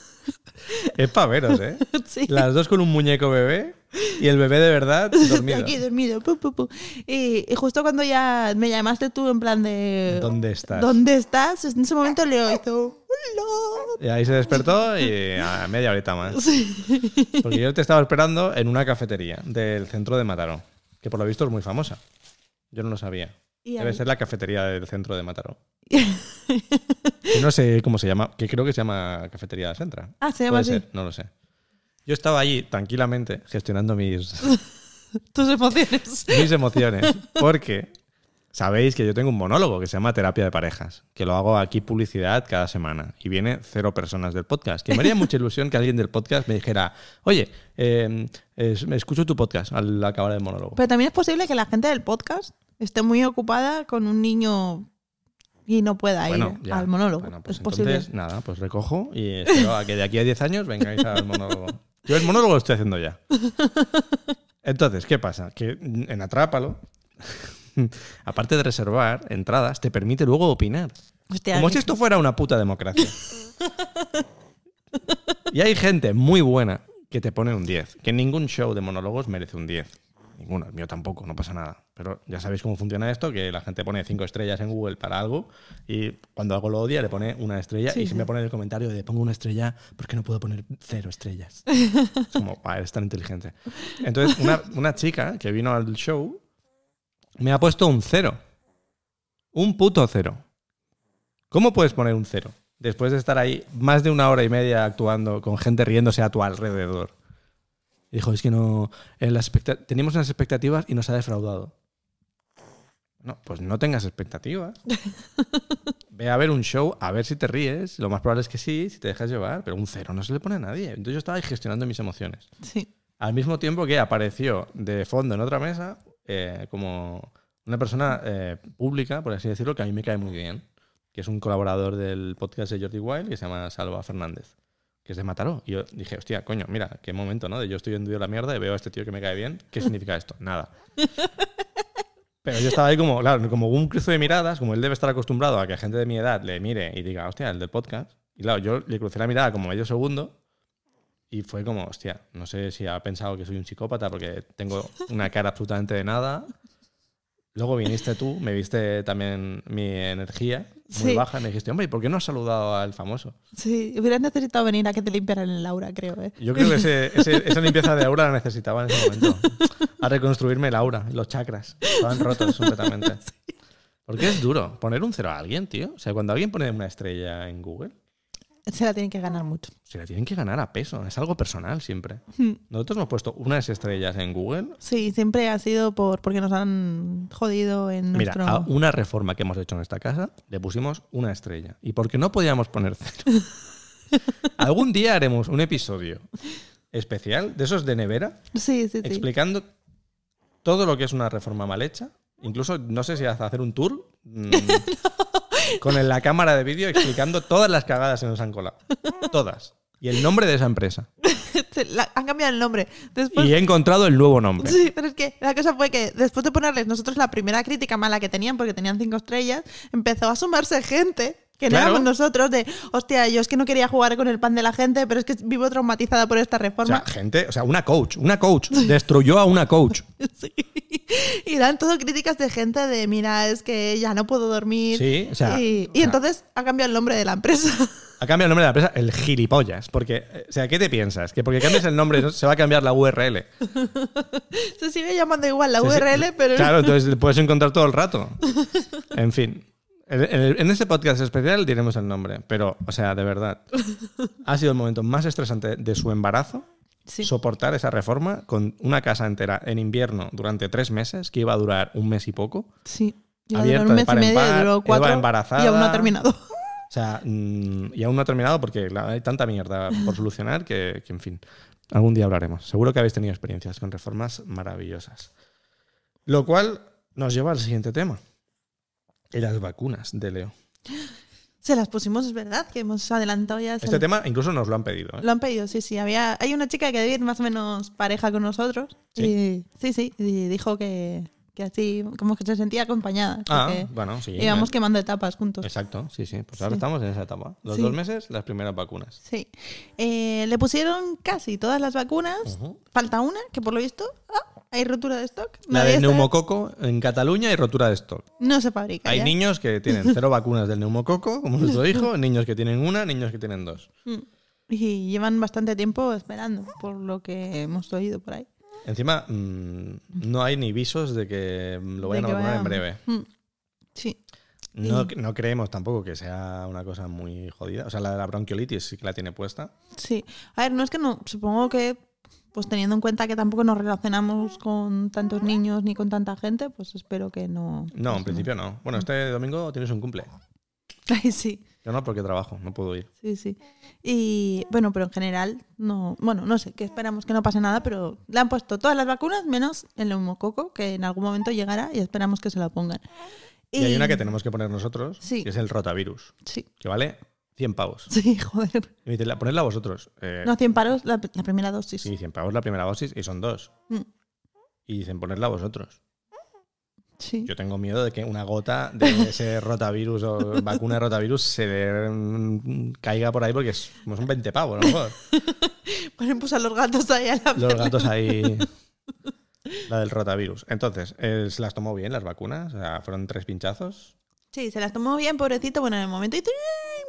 Es para veros, ¿eh? sí. Las dos con un muñeco bebé y el bebé de verdad dormido. Aquí dormido. pu, pu, pu. Y, y justo cuando ya me llamaste tú en plan de... ¿Dónde estás? ¿Dónde estás? En ese momento Leo hizo... "Hola". Y ahí se despertó y a media horita más. Sí. Porque yo te estaba esperando en una cafetería del centro de Mataró, que por lo visto es muy famosa. Yo no lo sabía. Debe ser la cafetería del centro de Mataró. No sé cómo se llama, que creo que se llama Cafetería de Centra. Ah, se llama Puede así. ser, no lo sé. Yo estaba allí tranquilamente gestionando mis, Tus emociones. mis emociones, porque sabéis que yo tengo un monólogo que se llama Terapia de Parejas, que lo hago aquí publicidad cada semana y viene cero personas del podcast. Que me haría mucha ilusión que alguien del podcast me dijera, oye, eh, es- me escucho tu podcast al acabar el monólogo. Pero también es posible que la gente del podcast esté muy ocupada con un niño y no pueda ir ya. al monólogo. Bueno, pues es posible. entonces, nada, pues recojo y espero a que de aquí a 10 años vengáis al monólogo. Yo el monólogo lo estoy haciendo ya. Entonces, ¿qué pasa? Que en Atrápalo, aparte de reservar entradas, te permite luego opinar. Hostia, Como si esto fuera una puta democracia. Y hay gente muy buena que te pone un 10. Que ningún show de monólogos merece un 10. Ninguno, el mío tampoco, no pasa nada. Pero ya sabéis cómo funciona esto, que la gente pone 5 estrellas en Google para algo y cuando algo lo odia le pone una estrella Sí, y sí. siempre pone en el comentario de pongo una estrella porque no puedo poner cero estrellas. es como, "Buah, eres tan inteligente. Entonces, una, una chica que vino al show me ha puesto un cero. Un puto cero. ¿Cómo puedes poner un cero? Después de estar ahí más de una hora y media actuando con gente riéndose a tu alrededor. Y dijo, es que no. las expecta- teníamos unas expectativas y nos ha defraudado. No, pues no tengas expectativas. Ve a ver un show, a ver si te ríes. Lo más probable es que sí, si te dejas llevar, pero un cero no se le pone a nadie. Entonces yo estaba ahí gestionando mis emociones. Sí. Al mismo tiempo que apareció de fondo en otra mesa eh, como una persona eh, pública, por así decirlo, que a mí me cae muy bien, que es un colaborador del podcast de Jordi Wild, que se llama Salva Fernández, que es de Mataró. Y yo dije, hostia, coño, mira, qué momento, ¿no? De yo estoy hundido en la mierda y veo a este tío que me cae bien. ¿Qué significa esto? Nada. Pero yo estaba ahí como, claro, como un cruce de miradas, como él debe estar acostumbrado a que gente de mi edad le mire y diga, hostia, el del podcast. Y claro, yo le crucé la mirada como medio segundo y fue como, hostia, no sé si ha pensado que soy un psicópata porque tengo una cara absolutamente de nada. Luego viniste tú, me viste también mi energía muy Sí. baja me dijiste, hombre, ¿y por qué no has saludado al famoso? Sí, hubieras necesitado venir a que te limpiaran el aura, creo. ¿eh? Yo creo que ese- ese- esa limpieza de aura la necesitaba en ese momento. A reconstruirme el aura, los chakras. Estaban rotos completamente. Porque es duro poner un cero a alguien, tío. O sea, cuando alguien pone una estrella en Google, Se la tienen que ganar mucho. se la tienen que ganar a peso. Es algo personal siempre. Hmm. Nosotros hemos puesto unas estrellas en Google. Sí, siempre ha sido por porque nos han jodido en Mira, nuestro... a una reforma que hemos hecho en esta casa le pusimos una estrella. Y porque no podíamos poner cero. Algún día haremos un episodio especial de esos de nevera Sí, sí, sí. explicando todo lo que es una reforma mal hecha. Incluso, no sé si hacer un tour mm, con la cámara de vídeo explicando todas las cagadas que nos han colado. Todas. Y el nombre de esa empresa. La- han cambiado el nombre. Después... Y he encontrado el nuevo nombre. Sí, pero es que la cosa fue que después de ponerles nosotros la primera crítica mala que tenían, porque tenían cinco estrellas, empezó a sumarse gente Que no Claro. éramos nosotros de, hostia, yo es que no quería jugar con el pan de la gente, pero es que vivo traumatizada por esta O sea, reforma. gente, o sea, una coach, una coach, destruyó a una coach. Sí. Y eran todo críticas de gente de, mira, es que ya no puedo dormir. Sí, o sea, y, entonces ha cambiado el nombre de la empresa. Ha cambiado el nombre de la empresa, el gilipollas. Porque, o sea, ¿qué te piensas? Que porque cambies el nombre ¿no? se va a cambiar la URL. Se sigue llamando igual la. URL, pero Claro, entonces puedes encontrar todo el rato. En fin. En, en- en este podcast especial diremos el nombre, pero, o sea, de verdad, ha sido el momento más estresante de su embarazo Sí. soportar esa reforma con una casa entera en invierno durante tres meses, que iba a durar un mes y poco. sí. Iba a abierta un de mes par y en medio, par, duró Eva cuatro embarazada. y aún no ha terminado. O sea, mm, y aún no ha terminado porque hay tanta mierda por solucionar que, que, en fin, algún día hablaremos. Seguro que habéis tenido experiencias con reformas maravillosas. Lo cual nos lleva al siguiente tema. Y las vacunas de Leo. Se las pusimos, es verdad, que hemos adelantado ya. Este tema incluso nos lo han pedido. ¿eh? Lo han pedido, sí, sí. Había, hay una chica que debe ir más o menos pareja con nosotros. Sí. Y, sí, sí. Y dijo que, que así, como que se sentía acompañada. Ah, que bueno, sí. íbamos quemando etapas juntos. Exacto, sí, sí. Pues ahora Sí. estamos en esa etapa. Los Sí. dos meses, las primeras vacunas. Sí. Eh, le pusieron casi todas las vacunas. Falta una, que por lo visto ah, hay rotura de stock. La Nadie de neumococo en Cataluña y rotura de stock. No se fabrica. Hay ya. niños que tienen cero vacunas del neumococo, como nuestro hijo, niños que tienen una, niños que tienen dos. Mm. Y llevan bastante tiempo esperando, por lo que hemos oído por ahí. Encima, mm, no hay ni visos de que lo vayan a vacunar en breve. Mm. Sí. No, no creemos tampoco que sea una cosa muy jodida. O sea, la de la bronquiolitis sí que la tiene puesta. Sí. A ver, no es que no. Supongo que, pues teniendo en cuenta que tampoco nos relacionamos con tantos niños ni con tanta gente, pues espero que no. No, pues en principio no. Bueno, este domingo tienes un cumple. Ay, sí. Yo no, porque trabajo, no puedo ir. Sí, sí. Y bueno, pero en general, no. Bueno, no sé, que esperamos que no pase nada, pero le han puesto todas las vacunas menos el neumococo, que en algún momento llegará y esperamos que se la pongan. Y, hay una que tenemos que poner nosotros, Sí. que es el rotavirus, Sí, que vale 100 pavos. sí, joder. Y me dicen, "La- ponedla vosotros. Eh, No, 100 paros la, la primera dosis. sí, 100 pavos la primera dosis y son dos. Mm, Y dicen, ponedla vosotros. Sí. Yo tengo miedo de que una gota de ese rotavirus o vacuna de rotavirus se mm, caiga por ahí porque es, como son 20 pavos, a lo mejor. Ponen pues a los gatos ahí a la Los gatos ahí. La del rotavirus. Entonces, eh, ¿se las tomó bien las vacunas? O sea, fueron tres pinchazos. Sí, se las tomó bien, pobrecito. Bueno, en el momento y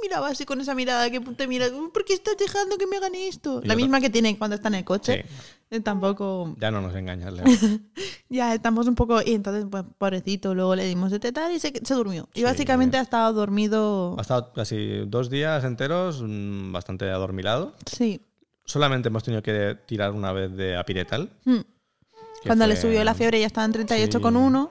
miraba así con esa mirada que te mira, ¿por qué estás dejando que me hagan esto? Y La misma que tiene cuando está en el coche. Sí, Tampoco. ya no nos engañas, Leo. Ya estamos un poco. Y entonces, pues, pobrecito, luego le dimos de tetar y se, se durmió. Y Sí. básicamente ha estado dormido. Ha estado casi dos días enteros mm, bastante adormilado. Sí. Solamente hemos tenido que tirar una vez de apiretal. Mm. Cuando le fue- subió la fiebre ya estaba en 38 Sí.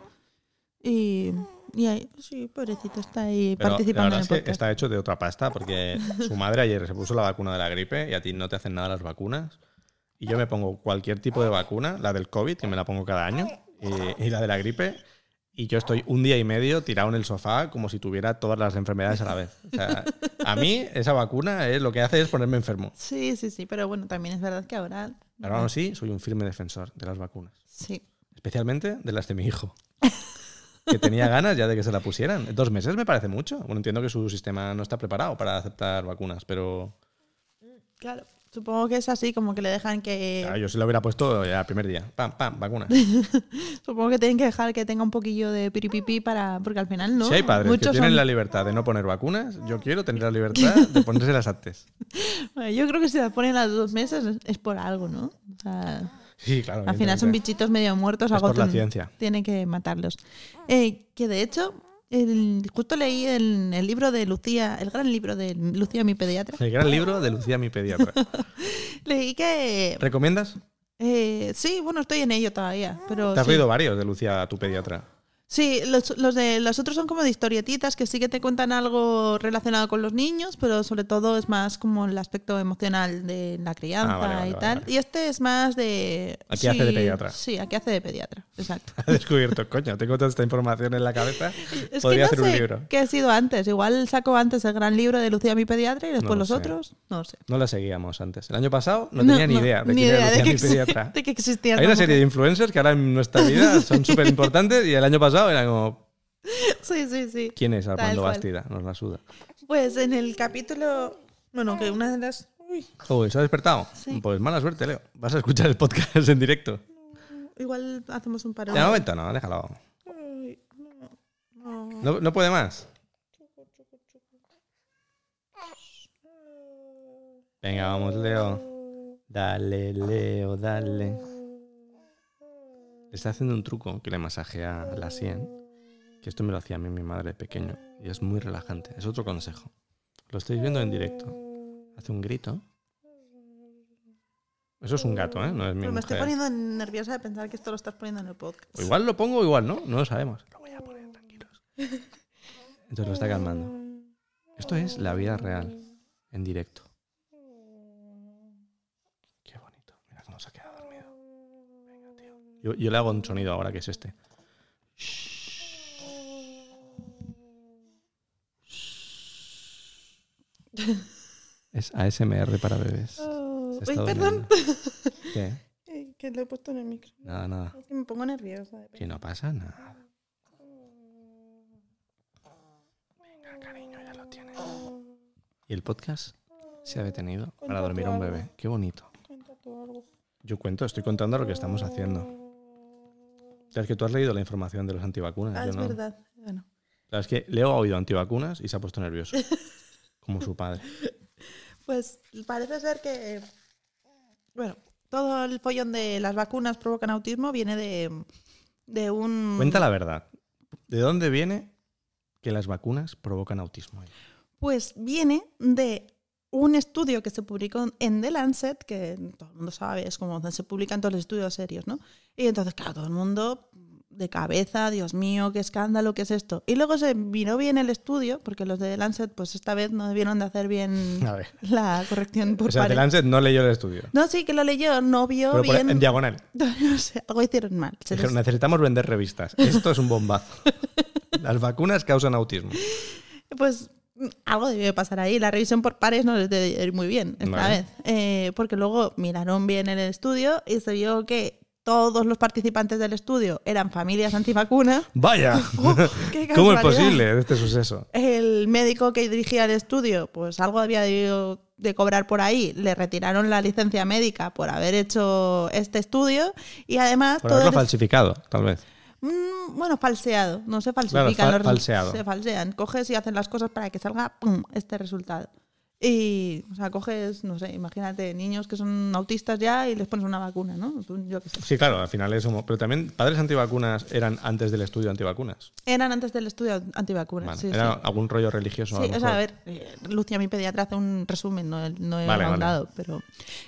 Y. Y ahí, sí, pobrecito, está ahí Pero participando la en verdad el es que está hecho de otra pasta porque su madre ayer se puso la vacuna de la gripe y a ti no te hacen nada las vacunas. Y yo me pongo cualquier tipo de vacuna, la del COVID, que me la pongo cada año, y, y la de la gripe. Y yo estoy un día y medio tirado en el sofá como si tuviera todas las enfermedades a la vez. O sea, a mí esa vacuna es, lo que hace es ponerme enfermo. Sí, sí, sí, pero bueno, también es verdad que ahora. Pero aún así, soy un firme defensor de las vacunas. Sí. Especialmente de las de mi hijo. Que tenía ganas ya de que se la pusieran. Dos meses me parece mucho. Bueno, entiendo que su sistema no está preparado para aceptar vacunas, pero Claro. Supongo que es así, como que le dejan que. ah, yo se lo hubiera puesto ya el primer día. Pam, pam, vacuna. Supongo que tienen que dejar que tenga un poquillo de piripipi para. Porque al final, ¿no? Si hay padres que Muchos tienen son- la libertad de no poner vacunas, yo quiero tener la libertad de ponérselas antes. Bueno, yo creo que si la ponen a los dos meses es, por algo, ¿no? O sea, Sí, claro. al final son bichitos medio muertos, Es algo por la ciencia. Tiene que matarlos. Eh, que de hecho, el- justo leí el, el libro de Lucía, el gran libro de Lucía, mi pediatra. El gran libro de Lucía, mi pediatra. Leí que. ¿Recomiendas? eh, sí, bueno, estoy en ello todavía. Pero Te has sí. leído varios de Lucía, tu pediatra. Sí, los, los de los otros son como de historietitas que sí que te cuentan algo relacionado con los niños, pero sobre todo es más como el aspecto emocional de la crianza Ah, vale, vale, y vale, tal. Y este es más de. Aquí hace de pediatra. Sí, aquí hace de pediatra, exacto. He descubierto, coño, tengo toda esta información en la cabeza. Es Podría que hacer no un sé libro. qué ha sido antes. Igual saco antes el gran libro de Lucía mi pediatra y después lo los sé. otros. No sé. No la seguíamos antes. El año pasado no tenía ni idea de quién era Lucía, que, mi pediatra. de que existía. Hay una esta serie de mujer. influencers que ahora en nuestra vida son súper importantes y el año pasado era como, Sí, sí, sí. ¿Quién es Armando cual. Bastida? Nos la suda. Pues en el capítulo. Bueno, que una de las. Uy, Uy, ¿se ha despertado? Sí. Pues mala suerte, Leo. Vas a escuchar el podcast en directo. igual hacemos un parón. De momento no, déjalo. Ay, no, no. No, no puede más. Venga, vamos, Leo. Dale, Leo, dale. Le está haciendo un truco que le masajea la sien. Que esto me lo hacía a mí mi madre de pequeño. Y es muy relajante. Es otro consejo. Lo estáis viendo en directo. Hace un grito. Eso es un gato, ¿eh? No es mi Pero me estoy poniendo nerviosa de pensar que esto lo estás poniendo en el podcast. O igual lo pongo o igual no, no lo sabemos. Lo voy a poner, tranquilos. Entonces lo está calmando. Esto es la vida real, en directo. Qué bonito. Mira cómo se ha quedado dormido. Venga, tío. Yo, yo le hago un sonido ahora que es este. Es ASMR para bebés. Oh, uy, perdón. ¿Qué? Eh, Que lo he puesto en el micro. Nada, nada. Es que me pongo nerviosa. Que no pasa nada. Venga, cariño, ya lo tienes. Y el podcast se ha detenido para dormir a un bebé. Qué bonito. Cuenta tú algo. Yo cuento, estoy contando lo que estamos haciendo. Es que tú has leído la información de los antivacunas. Ah, es no. verdad. Bueno. Claro, es que Leo ha oído antivacunas y se ha puesto nervioso. Como su padre. Pues parece ser que. Bueno, todo el follón de las vacunas provocan autismo viene de, de un. Cuenta la verdad. ¿De dónde viene que las vacunas provocan autismo? Pues viene de un estudio que se publicó en The Lancet, que todo el mundo sabe, es como donde se publican todos los estudios serios, ¿no? Y entonces, claro, todo el mundo de cabeza, Dios mío, qué escándalo, qué es esto. Y luego se miró bien el estudio, porque los de The Lancet, pues esta vez no debieron de hacer bien la corrección por O sea, The. Lancet no leyó el estudio. No, sí, que lo leyó, no vio Pero bien. en diagonal. No sé, algo hicieron mal. Se Dijeron, les- necesitamos vender revistas. Esto es un bombazo. Las vacunas causan autismo. Pues algo debió de pasar ahí. La revisión por pares no les debe ir muy bien esta Vale. vez. Eh, porque luego miraron bien el estudio y se vio que todos los participantes del estudio eran familias antivacunas. ¡Vaya! ¡Oh, qué ¿Cómo es posible este suceso? El médico que dirigía el estudio, pues algo había debido de cobrar por ahí. Le retiraron la licencia médica por haber hecho este estudio y además Por todo haberlo falsificado, tal vez. Mm, bueno, falseado, no se Claro, falsifican. fa- los resu- falseado. Se falsean. Coges y hacen las cosas para que salga pum, este resultado. Y, o sea, coges, no sé, imagínate, niños que son autistas ya y les pones una vacuna, ¿no? Tú, Yo qué sé. Sí, claro, al final es homo- Pero también, ¿padres antivacunas eran antes del estudio antivacunas? Eran antes del estudio antivacunas. Vale. sí, ¿Era sí. algún rollo religioso? a Sí, lo o sea, a ver, eh, Lucia, mi pediatra, hace un resumen, no, no he Vale, vale. ahondado, pero...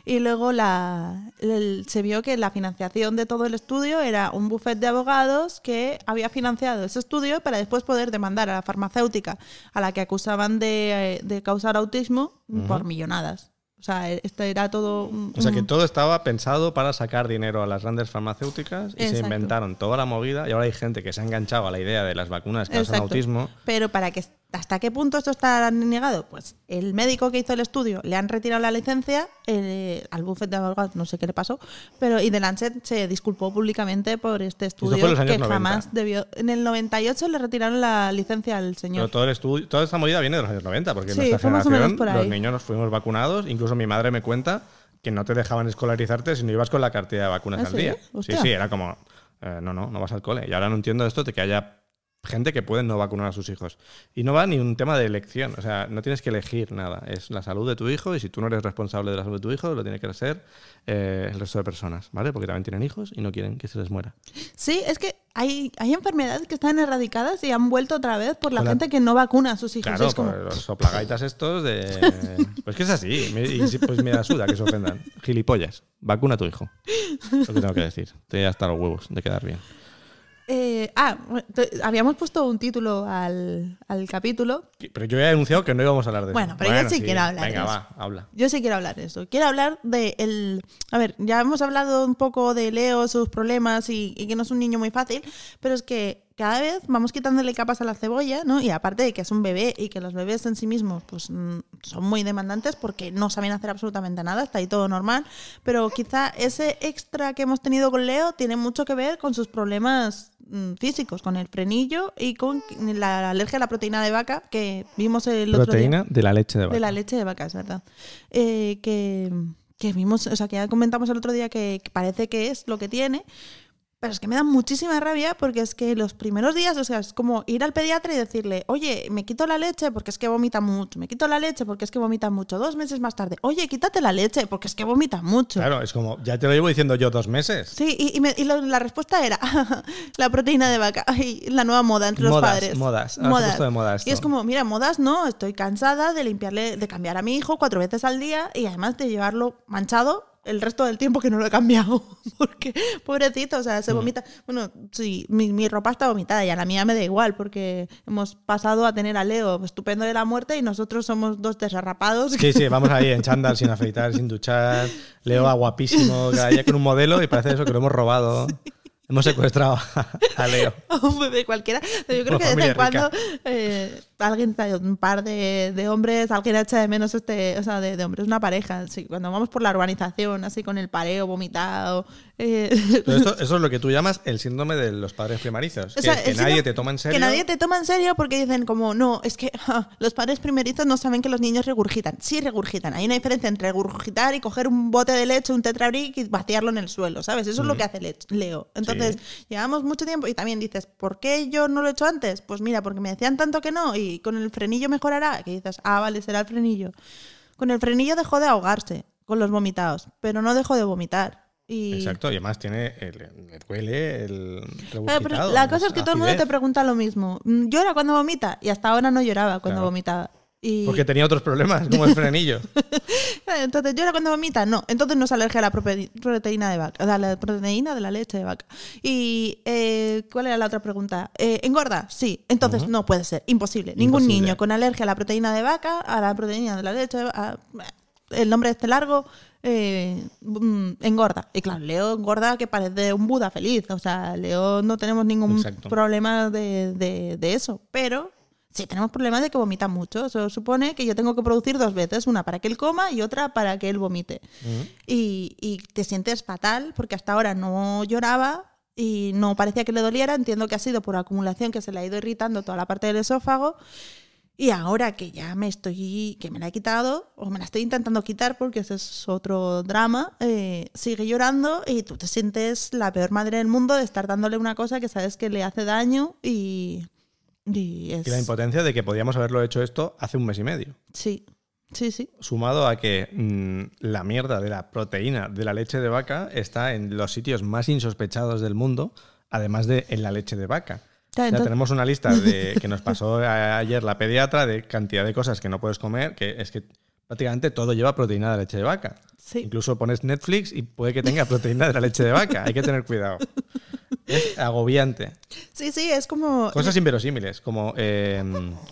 Y luego la, el- se vio que la financiación de todo el estudio era un buffet de abogados que había financiado ese estudio para después poder demandar a la farmacéutica a la que acusaban de, eh, de causar autismo por millonadas. O sea, esto era todo... un- O sea, que todo estaba pensado para sacar dinero a las grandes farmacéuticas y se inventaron toda la movida y ahora hay gente que se ha enganchado a la idea de las vacunas que causan autismo. Pero para que hasta qué punto esto está negado, pues el médico que hizo el estudio le han retirado la licencia eh, al bufete de abogados, no sé qué le pasó, pero y de Lancet se disculpó públicamente por este estudio que 90. jamás debió. En el 98 le retiraron la licencia al Pero señor. todo el estudio, toda esta movida viene de los años 90, porque Sí, en nuestra generación los niños nos fuimos vacunados. Incluso mi madre me cuenta que no te dejaban escolarizarte si no ibas con la cartilla de vacunas ¿Ah, al sí? día. Hostia. Sí, sí, era como, eh, no, no, no vas al cole. Y ahora no entiendo esto de que haya gente que puede no vacunar a sus hijos. Y no va ni un tema de elección, o sea, no tienes que elegir nada. Es la salud de tu hijo y si tú no eres responsable de la salud de tu hijo, lo tiene que ser eh, el resto de personas, ¿vale? Porque también tienen hijos y no quieren que se les muera. Sí, es que hay, hay enfermedades que están erradicadas y han vuelto otra vez por la gente que no vacuna a sus hijos. Claro, es como, pues los soplagaitas estos de... Pues que es así. Y si- pues me da suda que se ofendan. Gilipollas. Vacuna a tu hijo. Lo que tengo que decir. Estoy hasta los huevos de quedar bien. Eh, ah, habíamos puesto un título al, al capítulo Pero yo he anunciado que no íbamos a hablar de Bueno, eso. pero yo sí quiero hablar Venga, de eso. va, habla. Yo sí quiero hablar de eso. Quiero hablar de el. A ver, ya hemos hablado un poco de Leo, sus problemas y, y que no es un niño muy fácil, pero es que cada vez vamos quitándole capas a la cebolla, ¿no? Y aparte de que es un bebé y que los bebés en sí mismos pues mm, son muy demandantes porque no saben hacer absolutamente nada, está ahí todo normal, pero quizá ese extra que hemos tenido con Leo tiene mucho que ver con sus problemas mm, físicos, con el frenillo y con la alergia a la proteína de vaca que vimos el otro día. Proteína de la leche de vaca. De la leche de vaca, es verdad. Eh, que, que vimos, o sea, que ya comentamos el otro día que, que parece que es lo que tiene. Pero es que me da muchísima rabia porque es que los primeros días, o sea, es como ir al pediatra y decirle, oye, me quito la leche porque es que vomita mucho, me quito la leche porque es que vomita mucho. Dos meses más tarde, oye, quítate la leche porque es que vomita mucho. Claro, es como, ya te lo llevo diciendo yo dos meses. Sí, y, y me- y lo- la respuesta era la proteína de vaca, Ay, la nueva moda entre los Modas, padres. modas. Ahora puesto de moda esto. Y es como, mira, modas no, estoy cansada de limpiarle, de cambiar a mi hijo cuatro veces al día y además de llevarlo manchado el resto del tiempo que no lo he cambiado. Porque, pobrecito, o sea, Mm. se vomita. Bueno, sí, mi, mi ropa está vomitada y a la mía me da igual porque hemos pasado a tener a Leo estupendo de la muerte y nosotros somos dos desarrapados. Sí, sí, vamos ahí en chándal, sin afeitar, sin duchar. Leo a guapísimo, cada día con un modelo y parece eso que lo hemos robado. Hemos secuestrado a Leo. a un bebé cualquiera. Yo creo Una que de vez en familia cuando eh, alguien, un par de, de hombres, alguien echa de menos este, o sea, de, de hombres, una pareja. Sí, cuando vamos por la urbanización, así con el pareo vomitado. eh, esto, eso es lo que tú llamas el síndrome de los padres primarizos. O Que, sea, nadie te toma en serio. Que nadie te toma en serio porque dicen como, no, es que ja, los padres primerizos no saben que los niños regurgitan. Sí regurgitan. Hay una diferencia entre regurgitar y coger un bote de leche, un tetrabric y vaciarlo en el suelo, ¿sabes? Eso es lo que hace Le- Leo. Entonces, llevamos mucho tiempo y también dices, ¿por qué yo no lo he hecho antes? Pues mira, porque me decían tanto que no y con el frenillo mejorará. Que dices, ah, vale, será el frenillo. Con el frenillo dejó de ahogarse con los vomitados, pero no dejó de vomitar. Y... Exacto, y además tiene el, le duele el Claro, pero la cosa es que todo el mundo te pregunta lo mismo. Mm, ¿Llora cuando vomita? Y hasta ahora no lloraba cuando Claro. vomitaba. Y... Porque tenía otros problemas, como el frenillo. Entonces, ¿llora cuando vomita? No. Entonces no es alergia a la proteína de vaca. A la proteína de la leche de vaca. ¿Y eh, cuál era la otra pregunta? Eh, ¿Engorda? Sí. Entonces no puede ser. Imposible. Ningún Imposible. niño con alergia a la proteína de vaca, a la proteína de la leche de vaca, el nombre este largo, eh, mm, engorda. Y claro, Leo engorda que parece un Buda feliz. O sea, Leo no tenemos ningún Exacto. problema de, de- de eso. Pero sí tenemos problemas de que vomita mucho. Eso supone que yo tengo que producir dos veces, una para que él coma y otra para que él vomite. y, y te sientes fatal porque hasta ahora no lloraba y no parecía que le doliera. Entiendo que ha sido por acumulación que se le ha ido irritando toda la parte del esófago. Y ahora que ya me estoy, que me la he quitado, o me la estoy intentando quitar porque ese es otro drama, eh, sigue llorando y tú te sientes la peor madre del mundo de estar dándole una cosa que sabes que le hace daño y, y es... Y la impotencia de que podíamos haberlo hecho esto hace un mes y medio. Sí, sí, sí. Sumado a que mm, la mierda de la proteína de la leche de vaca está en los sitios más insospechados del mundo, además de en la leche de vaca. Ya entonces- tenemos una lista de, que nos pasó ayer la pediatra de cantidad de cosas que no puedes comer, que es que prácticamente todo lleva proteína de leche de vaca. Sí. Incluso pones Netflix y puede que tenga proteína de la leche de vaca. Hay que tener cuidado. Es agobiante. Sí, sí, es como... Cosas inverosímiles, como eh,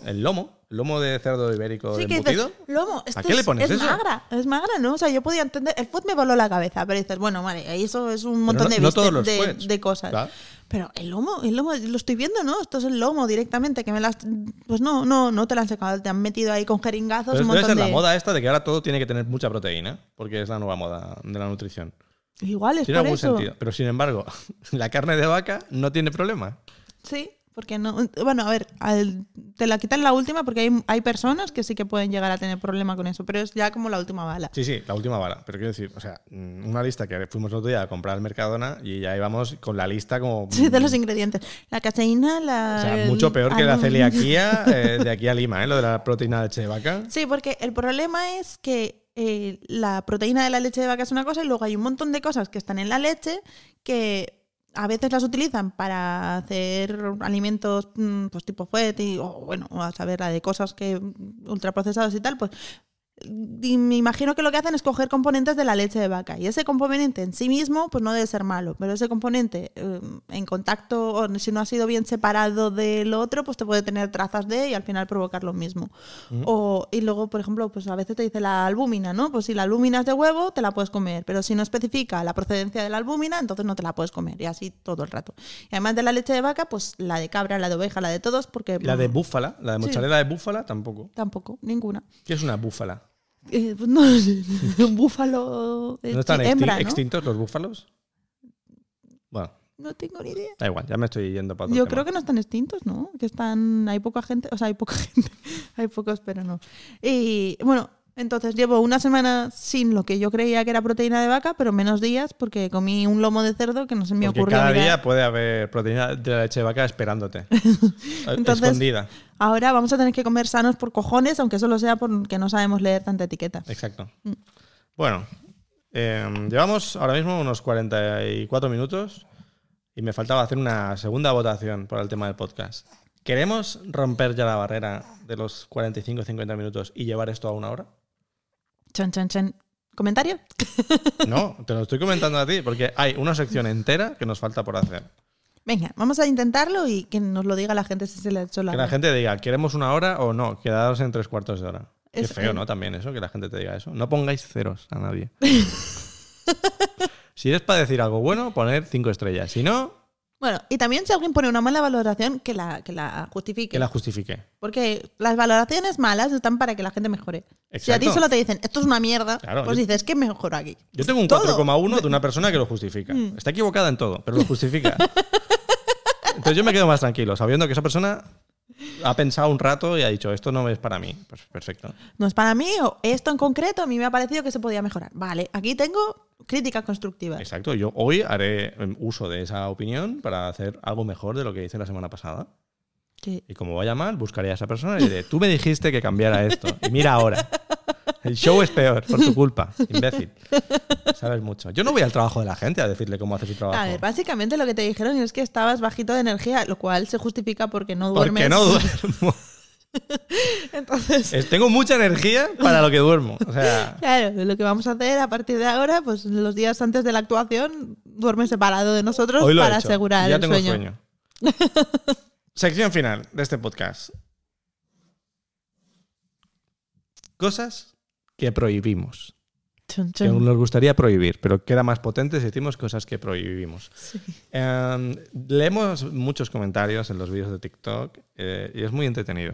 el lomo, el lomo de cerdo ibérico Sí, que dices, embutido. lomo, esto ¿A qué le es- pones es eso? magra, es magra, ¿no? O sea, yo podía entender, el food me voló la cabeza, pero dices, bueno, vale, eso es un montón no- de, no todos los de, foods. de cosas. Claro. Pero el lomo, el lomo, lo estoy viendo, ¿no? Esto es el lomo directamente, que me las... Pues no, no, no te lo han sacado, te han metido ahí con jeringazos Pero un debe montón ser de... la moda esta de que ahora todo tiene que tener mucha proteína, porque es la nueva moda de la nutrición. Igual es Tiene por algún eso. sentido. Pero sin embargo, la carne de vaca no tiene problema. Sí, porque no... Bueno, a ver, al- te la quitan la última porque hay, hay personas que sí que pueden llegar a tener problema con eso, pero es ya como la última bala. Sí, sí, la última bala. Pero quiero decir, o sea, mm, una lista que fuimos el otro día a comprar al Mercadona y ya íbamos con la lista como. Sí, de los mm, ingredientes. La caseína, la... O sea, mucho peor que ah, la celiaquía eh, de aquí a Lima, ¿eh? Lo de la proteína de leche de vaca. Sí, porque el problema es que eh, la proteína de la leche de vaca es una cosa y luego hay un montón de cosas que están en la leche que a veces las utilizan para hacer alimentos mm, pues tipo fuet y o bueno, a saber la de cosas que ultraprocesados y tal, pues y me imagino que lo que hacen es coger componentes de la leche de vaca. Y ese componente en sí mismo, pues no debe ser malo. Pero ese componente eh, en contacto, o si no ha sido bien separado del otro, pues te puede tener trazas de y al final provocar lo mismo. o, y luego, por ejemplo, pues a veces te dice la albúmina, ¿no? Pues si la albúmina es de huevo, te la puedes comer. Pero si no especifica la procedencia de la albúmina, entonces no te la puedes comer. Y así todo el rato. Y además de la leche de vaca, pues la de cabra, la de oveja, la de todos, porque... La de búfala, la de mozzarella de búfala, tampoco. Tampoco, ninguna. ¿Qué es una búfala? Eh, pues no un búfalo ¿No están hembra, ¿no? extintos los búfalos? Bueno, No tengo ni idea. da igual, ya me estoy yendo para Yo tema. creo que no están extintos, ¿no? Que están. Hay poca gente. O sea, hay poca gente. hay pocos, pero no. Y bueno, entonces llevo una semana sin lo que yo creía que era proteína de vaca, pero menos días porque comí un lomo de cerdo que no se me Porque ocurrió. cada mirar. día puede haber proteína de la leche de vaca esperándote. Entonces- Escondida. Ahora vamos a tener que comer sanos por cojones, aunque solo sea porque no sabemos leer tanta etiqueta. Exacto. Mm. Bueno, eh, llevamos ahora mismo unos 44 minutos y me faltaba hacer una segunda votación por el tema del podcast. ¿Queremos romper ya la barrera de los 45-50 minutos y llevar esto a una hora? Chan, chan, chan. ¿Comentario? No, te lo estoy comentando a ti porque hay una sección entera que nos falta por hacer. Venga, vamos a intentarlo y que nos lo diga la gente si se le ha hecho Que la gente diga, ¿queremos una hora o no? Quedaros en tres cuartos de hora. Qué feo, ¿no? También eso, que la gente te diga eso. No pongáis ceros a nadie. si es para decir algo bueno, poner cinco estrellas. Si no, Bueno, y también si alguien pone una mala valoración, que la, que la justifique. que la justifique. Porque las valoraciones malas están para que la gente mejore. Si a ti Exacto. solo te dicen, esto es una mierda, Claro, pues yo- dices, ¿qué mejor aquí? Yo tengo un Todo. 4,1 de una persona que lo justifica. Mm. Está equivocada en todo, pero lo justifica. Entonces yo me quedo más tranquilo, sabiendo que esa persona ha pensado un rato y ha dicho, esto no es para mí. Pues perfecto. No es para mí, o esto en concreto a mí me ha parecido que se podía mejorar. Vale, aquí tengo críticas constructivas. Exacto. Yo hoy haré em, uso de esa opinión para hacer algo mejor de lo que hice la semana pasada. Que- Y como vaya mal, buscaré a esa persona y diré, tú me dijiste que cambiara esto. Y mira ahora. El show es peor, por tu culpa, imbécil. Sabes mucho. Yo no voy al trabajo de la gente a decirle cómo hace su trabajo. A ver, básicamente lo que te dijeron es que estabas bajito de energía, lo cual se justifica porque no duermes. Porque no duermo. Entonces, Es- Tengo mucha energía para lo que duermo. O sea, claro, lo que vamos a hacer a partir de ahora, pues los días antes de la actuación, duerme separado de nosotros para he asegurar ya el tengo sueño. sueño. Sección final de este podcast. Cosas que prohibimos. Que nos gustaría prohibir, pero queda más potente si decimos cosas que prohibimos. Em, leemos muchos comentarios en los vídeos de TikTok eh, y es muy entretenido.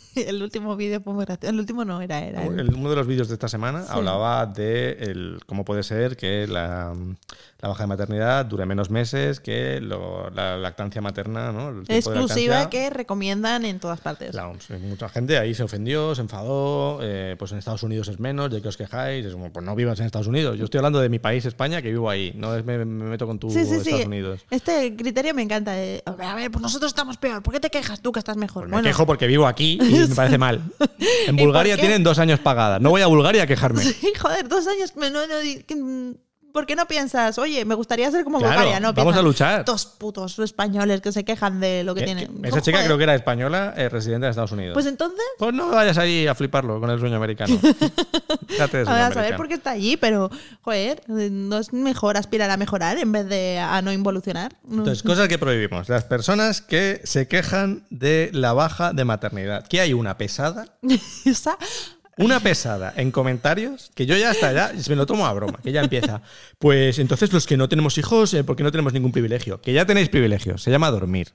El último vídeo. El último no era, era. el- uno de los vídeos de esta semana Sí. hablaba de el- cómo puede ser que la, la baja de maternidad dure menos meses que lo- la lactancia materna, ¿no? El exclusiva lactancia. que recomiendan en todas partes. La OMS. Mucha gente ahí se ofendió, se enfadó, eh, pues en Estados Unidos es menos, de que os quejáis, es como, pues no vivas en Estados Unidos. Yo estoy hablando de mi país, España, que vivo ahí, no es me, me meto con tu Sí, sí, Estados. Unidos. Este criterio me encanta. de, a ver, a ver, pues nosotros estamos peor. ¿Por qué te quejas tú que estás mejor? Pues me quejo porque vivo aquí y me parece mal. En ¿Y Bulgaria tienen dos años pagadas. No voy a Bulgaria a quejarme. Sí, joder, dos años. No, no, mm, ¿Por qué no piensas, oye, me gustaría ser como Claro, Bulgaria? No, vamos piensas, a luchar. Dos putos españoles que se quejan de lo que, Que- tienen. esa chica joder. creo que era española, eh, residente de Estados Unidos. Pues Pues, entonces, no vayas ahí a fliparlo con el sueño americano. Fíjate de sueño a ver, a saber por qué está allí, pero, joder, ¿no es mejor aspirar a mejorar en vez de a no involucionar? Entonces, cosas que prohibimos. Las personas que se quejan de la baja de maternidad. Que hay una pesada, Esa- una pesada en comentarios, que yo ya hasta ya me lo tomo a broma, que ya empieza. Pues entonces los que no tenemos hijos, eh, ¿por qué no tenemos ningún privilegio? Que ya tenéis privilegio, se llama dormir.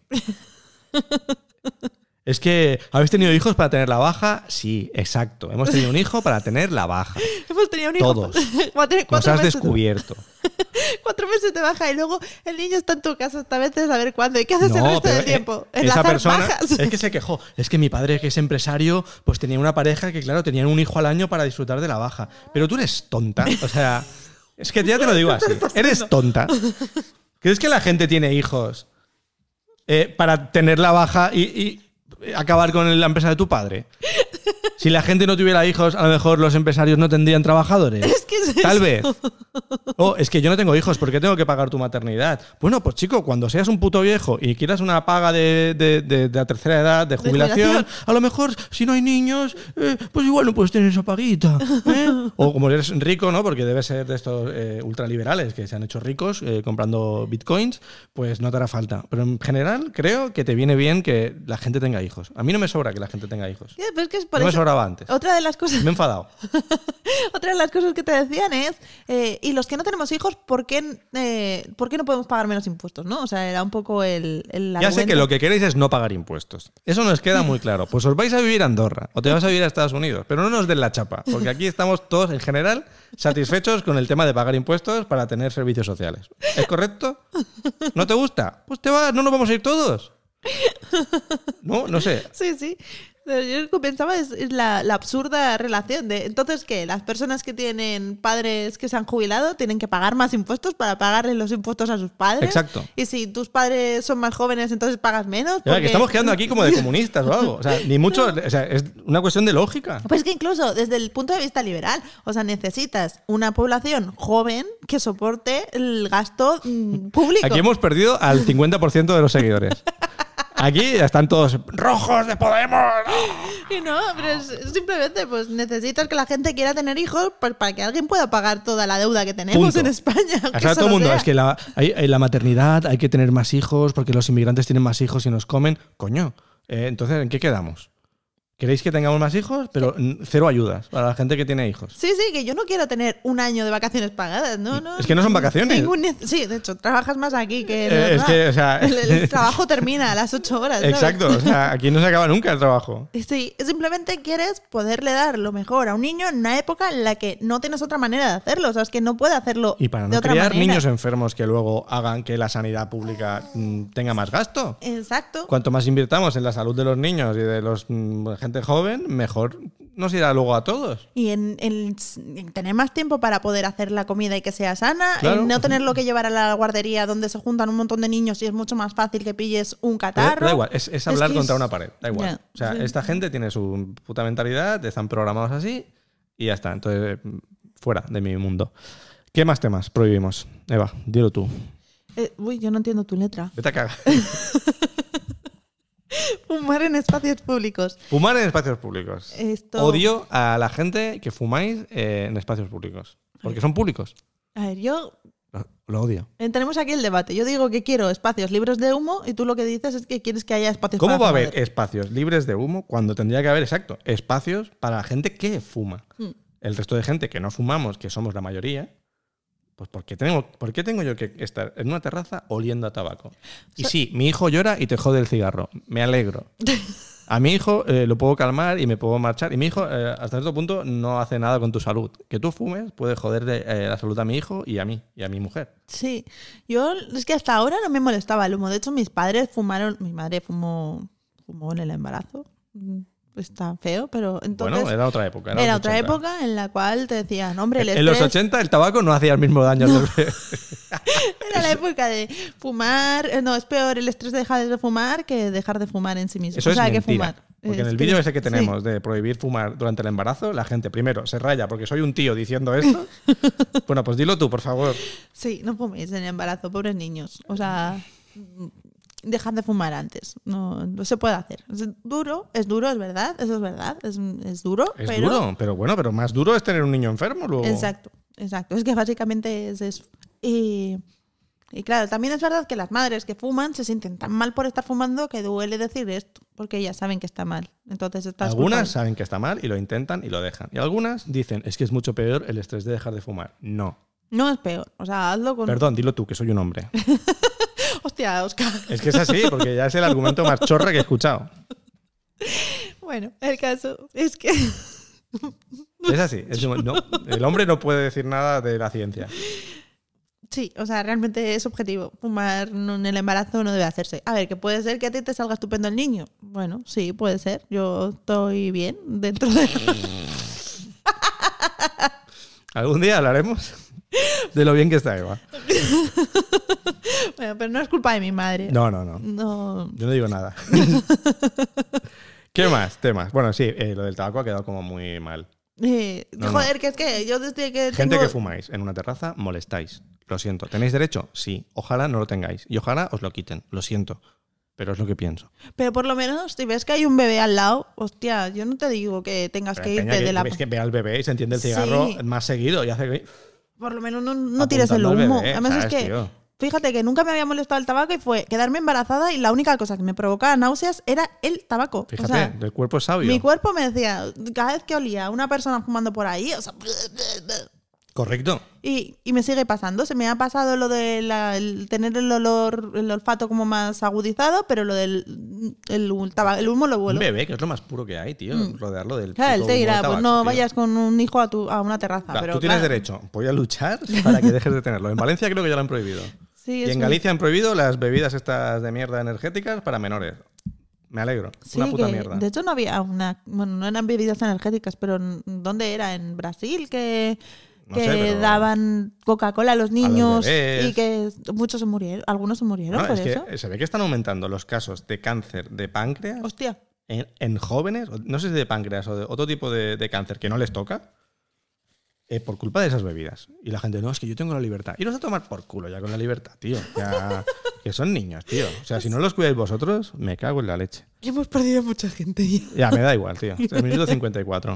Es que, ¿habéis tenido hijos para tener la baja? Sí, exacto. Hemos tenido un hijo para tener la baja. Hemos tenido un hijo. Todos. Va a tener Nos has meses, descubierto. cuatro meses de baja y luego el niño está en tu casa hasta veces a ver cuándo. ¿Y qué haces el resto del eh, tiempo? esa Enlazar persona bajas. es que se quejó. Es que mi padre, que es empresario, pues tenía una pareja que, claro, tenían un hijo al año para disfrutar de la baja. Pero tú eres tonta. O sea, es que ya te lo digo así. Eres tonta. ¿Crees que la gente tiene hijos eh, para tener la baja y, y acabar con la empresa de tu padre? Si la gente no tuviera hijos, a lo mejor los empresarios no tendrían trabajadores. Es que es Tal eso. vez. Oh, es que yo no tengo hijos, ¿por qué tengo que pagar tu maternidad? Bueno, pues chico, cuando seas un puto viejo y quieras una paga de, de- de- de la tercera edad, de jubilación, jubilación. a lo mejor si no hay niños, eh, pues igual no puedes tener esa paguita. ¿eh? O como eres rico, ¿no? Porque debes ser de estos eh, ultraliberales que se han hecho ricos eh, comprando bitcoins, pues no te hará falta. Pero en general creo que te viene bien que la gente tenga hijos. A mí no me sobra que la gente tenga hijos. Ya, pero es que es por No me sobraba antes. Otra de las cosas Me he enfadado. Otra de las cosas que te decían es, eh, y los que no tenemos hijos, ¿por qué, eh, ¿por qué no podemos pagar menos impuestos? ¿no? O sea, era un poco el, el Ya sé que lo que queréis es no pagar impuestos. Eso nos queda muy claro. Pues os vais a vivir a Andorra o te vas a vivir a Estados Unidos, pero no nos den la chapa, porque aquí estamos todos en general satisfechos con el tema de pagar impuestos para tener servicios sociales. ¿Es correcto? ¿No te gusta? Pues te vas, no nos vamos a ir todos. No, no sé. Sí, sí. Yo pensaba es, es la, la absurda relación de, entonces, que ¿Las personas que tienen padres que se han jubilado tienen que pagar más impuestos para pagarle los impuestos a sus padres? Exacto. Y si tus padres son más jóvenes, entonces pagas menos. Ya, que porque- estamos quedando aquí como de comunistas o algo. O sea, ni mucho. O sea, es una cuestión de lógica. Pues que incluso desde el punto de vista liberal, o sea, necesitas una población joven que soporte el gasto mm, público. Aquí hemos perdido al 50% de los seguidores. Aquí están todos rojos de Podemos. Y no, pero es, simplemente pues necesitas que la gente quiera tener hijos pues, para que alguien pueda pagar toda la deuda que tenemos Punto. en España. O sea, todo el mundo, sea. es que la, hay, hay la maternidad, hay que tener más hijos porque los inmigrantes tienen más hijos y nos comen. Coño, eh, entonces, ¿en qué quedamos? ¿Queréis que tengamos más hijos? Pero cero ayudas para la gente que tiene hijos. Sí, sí, que yo no quiero tener un año de vacaciones pagadas, no, no. Es que no son vacaciones. Ningún sí, de hecho, trabajas más aquí que... Eh, es que, o sea- El, el trabajo termina a las ocho horas. ¿sabes? Exacto, o sea, aquí no se acaba nunca el trabajo. Sí, simplemente quieres poderle dar lo mejor a un niño en una época en la que no tienes otra manera de hacerlo. O sea, es que no puede hacerlo Y para de no otra criar manera. niños enfermos que luego hagan que la sanidad pública mm, tenga más gasto. Exacto. Cuanto más invirtamos en la salud de los niños y de los mm, gente joven, mejor nos irá luego a todos. Y en, en- en tener más tiempo para poder hacer la comida y que sea sana, Claro. en no tenerlo que llevar a la guardería donde se juntan un montón de niños y es mucho más fácil que pilles un catarro. da igual, es, es hablar que contra es- una pared, da igual. Ya, o sea, sí. esta gente tiene su puta mentalidad, están programados así y ya está. Entonces, fuera de mi mundo. ¿Qué más temas prohibimos? Eva, dilo tú. Eh, uy, yo no entiendo tu letra. Vete a cagar. Fumar en espacios públicos. Fumar en espacios públicos. Esto- Odio a la gente que fumáis eh, en espacios públicos. Porque son públicos. A ver, yo. Lo, lo odio. eh, Tenemos aquí el debate. Yo digo que quiero espacios libres de humo y tú lo que dices es que quieres que haya espacios ¿Cómo para va a haber espacios libres de humo cuando tendría que haber, exacto, espacios para la gente que fuma? Mm. El resto de gente que no fumamos, que somos la mayoría, pues ¿por qué tengo, por qué tengo yo que estar en una terraza oliendo a tabaco? Y sí, mi hijo llora y te jode el cigarro. Me alegro. A mi hijo eh, lo puedo calmar y me puedo marchar. Y mi hijo, eh, hasta cierto punto, no hace nada con tu salud. Que tú fumes puede joder de, eh, la salud a mi hijo y a mí, y a mi mujer. Sí, yo es que hasta ahora no me molestaba el humo. De hecho, mis padres fumaron, mi madre fumó, fumó en el embarazo. Está feo, pero entonces bueno, era otra época. era, los otra 80. época en la cual te decían, hombre, el En los estrés- 80 el tabaco no hacía el mismo daño. del- era la época de fumar, eh, no, es peor el estrés de dejar de fumar que dejar de fumar en sí mismo. Eso o sea, es que mentira. fumar. Porque en el vídeo ese que sí. tenemos de prohibir fumar durante el embarazo, la gente primero se raya porque soy un tío diciendo esto. bueno, pues dilo tú, por favor. Sí, no fuméis en el embarazo, pobres niños. O sea, dejad de fumar antes. No, no se puede hacer. Es duro, es duro, es verdad, eso es verdad, es, es duro, Es pero... duro, pero bueno, pero más duro es tener un niño enfermo luego. Exacto, exacto. Es que básicamente es eso. Y, y claro, también es verdad que las madres que fuman se sienten tan mal por estar fumando que duele decir esto, porque ellas saben que está mal. Entonces estás Algunas culpable. saben que está mal y lo intentan y lo dejan. Y algunas dicen, es que es mucho peor el estrés de dejar de fumar. No. No es peor. O sea, hazlo con... Perdón, dilo tú, que soy un hombre. Hostia, Oscar. Es que es así, porque ya es el argumento más chorra que he escuchado. Bueno, el caso es que... Es así. es como- no, el hombre no puede decir nada de la ciencia. Sí, o sea, realmente es objetivo. Fumar en el embarazo no debe hacerse. A ver, que puede ser que a ti te salga estupendo el niño. Bueno, sí, puede ser. Yo estoy bien dentro de... Algún día hablaremos de lo bien que está Eva. bueno, pero no es culpa de mi madre. No, no, no. No. Yo no digo nada. ¿Qué más? Temas. Bueno, sí, eh, lo del tabaco ha quedado como muy mal. Eh, No, joder, que es que yo desde que Gente tengo- que fumáis en una terraza, molestáis. Lo siento. ¿Tenéis derecho? Sí. Ojalá no lo tengáis. Y ojalá os lo quiten. Lo siento. Pero es lo que pienso. Pero por lo menos, si ves que hay un bebé al lado, hostia, yo no te digo que tengas Pero que irte de la... ves que ve al bebé y se entiende el cigarro Sí. más seguido y hace que- Por lo menos no, no tires el humo. bebé, Además es ¿sabes, que, tío? fíjate que nunca me había molestado el tabaco y fue quedarme embarazada y la única cosa que me provocaba náuseas era el tabaco. Fíjate, o sea, el cuerpo es sabio. mi cuerpo me decía, cada vez que olía a una persona fumando por ahí, o sea, Correcto. y, y me sigue pasando. Se me ha pasado lo de la- el tener el olor, el olfato como más agudizado, pero lo del el, el humo lo Un vuelo. bebé, que es lo más puro que hay, tío. Rodearlo del. Mm. Claro, él te dirá, pues no tío. vayas con un hijo a, tu, a una terraza. Pero tú tienes claro. derecho. Voy a luchar para que dejes de tenerlo. En Valencia creo que ya lo han prohibido. Sí, y en muy- Galicia han prohibido las bebidas estas de mierda energéticas para menores. Me alegro. Sí, una puta que, mierda. De hecho, no había una. Bueno, no eran bebidas energéticas, pero ¿en- ¿dónde era? ¿En Brasil? Que, No que sé, pero- daban Coca-Cola a los niños bebés. y que muchos se murieron. Algunos se murieron No, por es que eso. se ve que están aumentando los casos de cáncer de páncreas Hostia. en, en jóvenes, no sé si de páncreas o de otro tipo de, de cáncer que no les toca, eh, por culpa de esas bebidas. Y la gente, no, es que yo tengo la libertad. Iros a tomar por culo ya con la libertad, tío. Ya, que son niños, tío. O sea, si no los cuidáis vosotros, me cago en la leche. Y hemos perdido mucha gente ya. Ya, me da igual, tío. Es el minuto 54.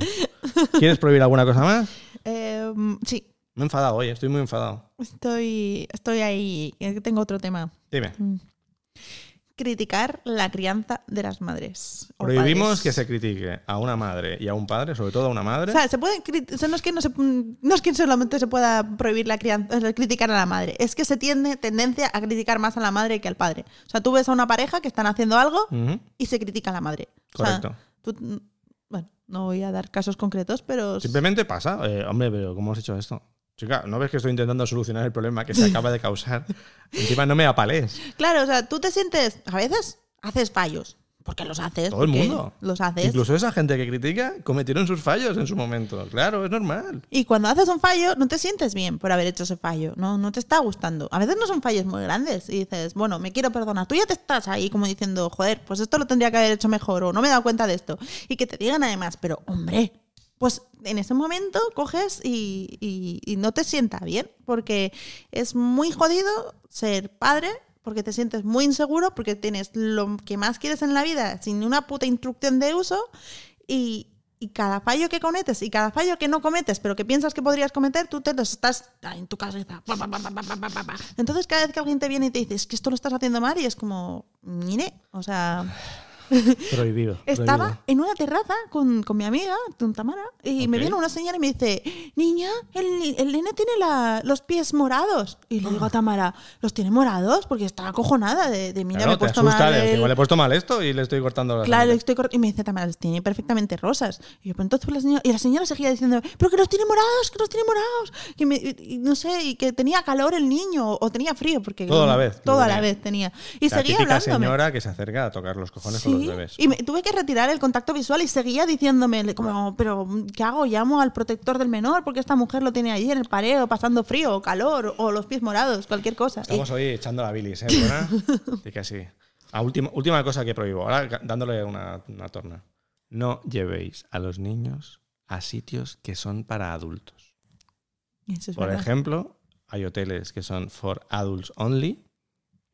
¿Quieres prohibir alguna cosa más? Eh, sí, Me he enfadado hoy, estoy muy enfadado. estoy, estoy ahí. Tengo otro tema. Dime. Criticar la crianza de las madres. o Prohibimos padres. que se critique a una madre y a un padre, sobre todo a una madre. O sea, se puede crit- o sea, no es que no se no es que solamente se pueda prohibir la crianza, eh, criticar a la madre, es que se tiende tendencia a criticar más a la madre que al padre. O sea, tú ves a una pareja que están haciendo algo y se critica a la madre. O sea, Correcto. tú- mm, no voy a dar casos concretos, pero Simplemente pasa. Eh, hombre, pero ¿cómo has hecho esto? Chica, ¿no ves que estoy intentando solucionar el problema que se acaba de causar? Encima no me apales. claro, o sea, tú te sientes a veces haces fallos, porque los haces, Todo el mundo. los haces. Incluso esa gente que critica cometieron sus fallos en su momento. Claro, es normal. Y cuando haces un fallo, no te sientes bien por haber hecho ese fallo, no, no te está gustando. A veces no son fallos muy grandes y dices, bueno, me quiero perdonar. Tú ya te estás ahí como diciendo, joder, pues esto lo tendría que haber hecho mejor o no me he dado cuenta de esto. Y que te digan además, pero hombre, pues en ese momento coges y, y- y no te sienta bien, porque es muy jodido ser padre. Porque te sientes muy inseguro, porque tienes lo que más quieres en la vida sin una puta instrucción de uso y, y cada fallo que cometes y cada fallo que no cometes, pero que piensas que podrías cometer, tú te los estás en tu cabeza. Entonces, cada vez que alguien te viene y te dice, es que esto lo estás haciendo mal, y es como, mire, o sea, Prohibido. estaba prohibido. en una terraza con, con mi amiga, con Tamara, y me Ok. viene una señora y me dice, niña, el, el nene tiene la- los pies morados. Y le digo a Tamara, ¿los tiene morados? Porque está acojonada de, de mira, Claro, me he puesto asusta mal el- igual he puesto mal esto y le estoy cortando las Claro, estoy cor- y me dice Tamara, los tiene perfectamente rosas. Y yo, pero entonces la señora, y la señora seguía diciendo, pero que los tiene morados, que los tiene morados. Que me- y- no sé, y que tenía calor el niño, o tenía frío, porque Todo a la vez, Todo a la vez tenía. Y La seguía hablándome. señora que se acerca a tocar los cojones con los Y me, tuve que retirar el contacto visual y seguía diciéndome, como, pero ¿qué hago? Llamo al protector del menor porque esta mujer lo tiene ahí en el pareo pasando frío o calor o los pies morados, cualquier cosa. Y- Estamos hoy echando la bilis, ¿eh? Buena. Sí que sí. Ah, última, última cosa que prohíbo. Ahora dándole una, una torna. No llevéis a los niños a sitios que son para adultos. Eso es Por verdad. ejemplo, hay hoteles que son for adults only.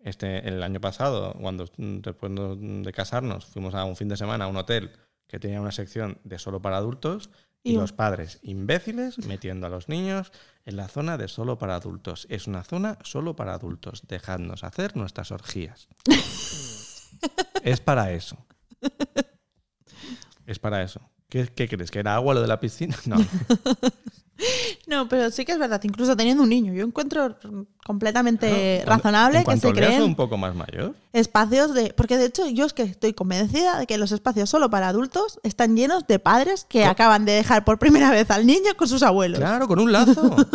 Este, el año pasado, cuando mm, después de casarnos, fuimos a un fin de semana a un hotel que tenía una sección de solo para adultos y, Y- los padres imbéciles metiendo a los niños en la zona de solo para adultos. Es una zona solo para adultos. Dejadnos hacer nuestras orgías. es para eso. Es para eso. ¿Qué, qué crees? ¿Que era agua lo de la piscina? No. No, pero sí que es verdad, incluso teniendo un niño, yo encuentro completamente razonable que se creen un poco más mayor. espacios de... Porque de hecho yo es que estoy convencida de que los espacios solo para adultos están llenos de padres que acaban de dejar por primera vez al niño con sus abuelos. Claro, con un lazo.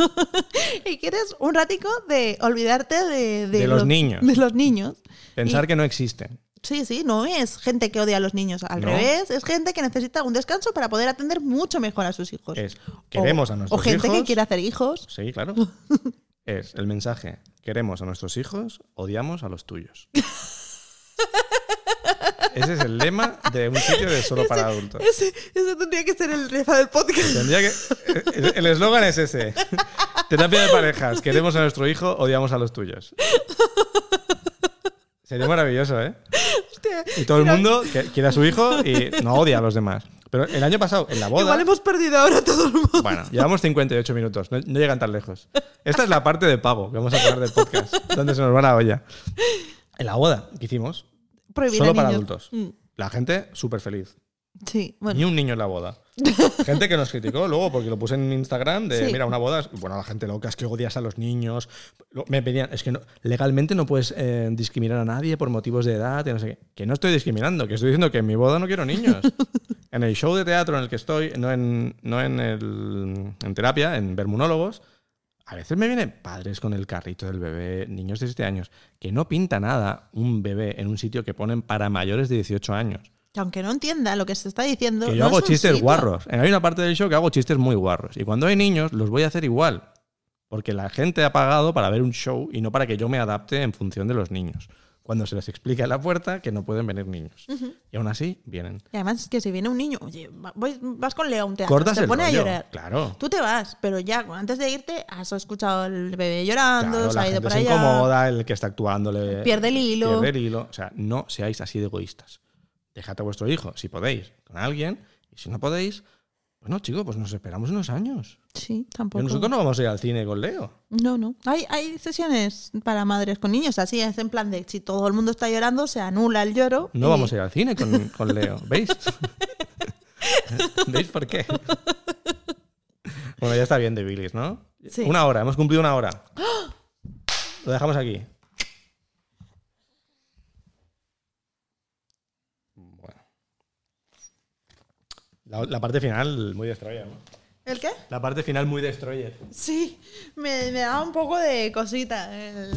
Y quieres un ratico de olvidarte de, De los niños. De los niños. Pensar Y- que no existen. Sí, sí, no es gente que odia a los niños, al No. revés, es gente que necesita un descanso para poder atender mucho mejor a sus hijos. Es queremos o, a nuestros O gente hijos. que quiere hacer hijos. Sí, claro. es el mensaje. Queremos a nuestros hijos, odiamos a los tuyos. Ese es el lema de un sitio de solo para adultos. Ese, ese tendría que ser el lema del podcast. Tendría que. el- El eslogan es ese. Terapia de parejas. Queremos a nuestro hijo, odiamos a los tuyos. Sería maravilloso, ¿eh? Hostia, Y todo el mundo quiere a su hijo y no odia a los demás. Pero el año pasado, en la boda. Igual hemos perdido ahora todo el mundo. Bueno, llevamos 58 minutos, no, no llegan tan lejos. Esta es la parte de pago que vamos a hablar del podcast, donde se nos va la olla. En la boda que hicimos, Prohibir solo para niños. adultos. Mm, La gente súper feliz. Sí, bueno. Ni un niño en la boda. Gente que nos criticó luego porque lo puse en Instagram de, Sí. mira, una boda. Bueno, la gente loca, es que odias a los niños. Me pedían, es que no- legalmente no puedes eh, discriminar a nadie por motivos de edad y no sé qué. Que no estoy discriminando, que estoy diciendo que en mi boda no quiero niños. en el show de teatro en el que estoy, no en, no en, el, en terapia, en vermunólogos, a veces me vienen padres con el carrito del bebé, niños de 7 años, que no pinta nada un bebé en un sitio que ponen para mayores de 18 años. Que aunque no entienda lo que se está diciendo. Que yo no hago chistes sitio. guarros. Hay una parte del show que hago chistes muy guarros. Y cuando hay niños, los voy a hacer igual. Porque la gente ha pagado para ver un show y no para que yo me adapte en función de los niños. Cuando se les explica en la puerta que no pueden venir niños. Y aún así, vienen. Y además es que si viene un niño, oye, voy- vas con Leo a un teatro, Cortas se el pone a llorar. Claro. Tú te vas, pero ya antes de irte has escuchado al bebé llorando, Claro, se la ha ido gente por se allá. incomoda, el que está actuando le Pierde el hilo. pierde el hilo. O sea, no seáis así de egoístas. Dejad a vuestro hijo, si podéis, con alguien. Y si no podéis, bueno, chicos, pues nos esperamos unos años. Sí, Y tampoco. nosotros no vamos a ir al cine con Leo. No, no. Hay, hay sesiones para madres con niños, así es en plan de si todo el mundo está llorando, se anula el lloro. No y- vamos a ir al cine con, con Leo. ¿Veis? ¿Veis por qué? Bueno, ya está bien de Billis, ¿no? Sí. Una hora, hemos cumplido una hora. Lo dejamos aquí. La, la parte final muy destroyer, ¿no? ¿El qué? La parte final muy destroyer. Sí, me, me da un poco de cosita. el-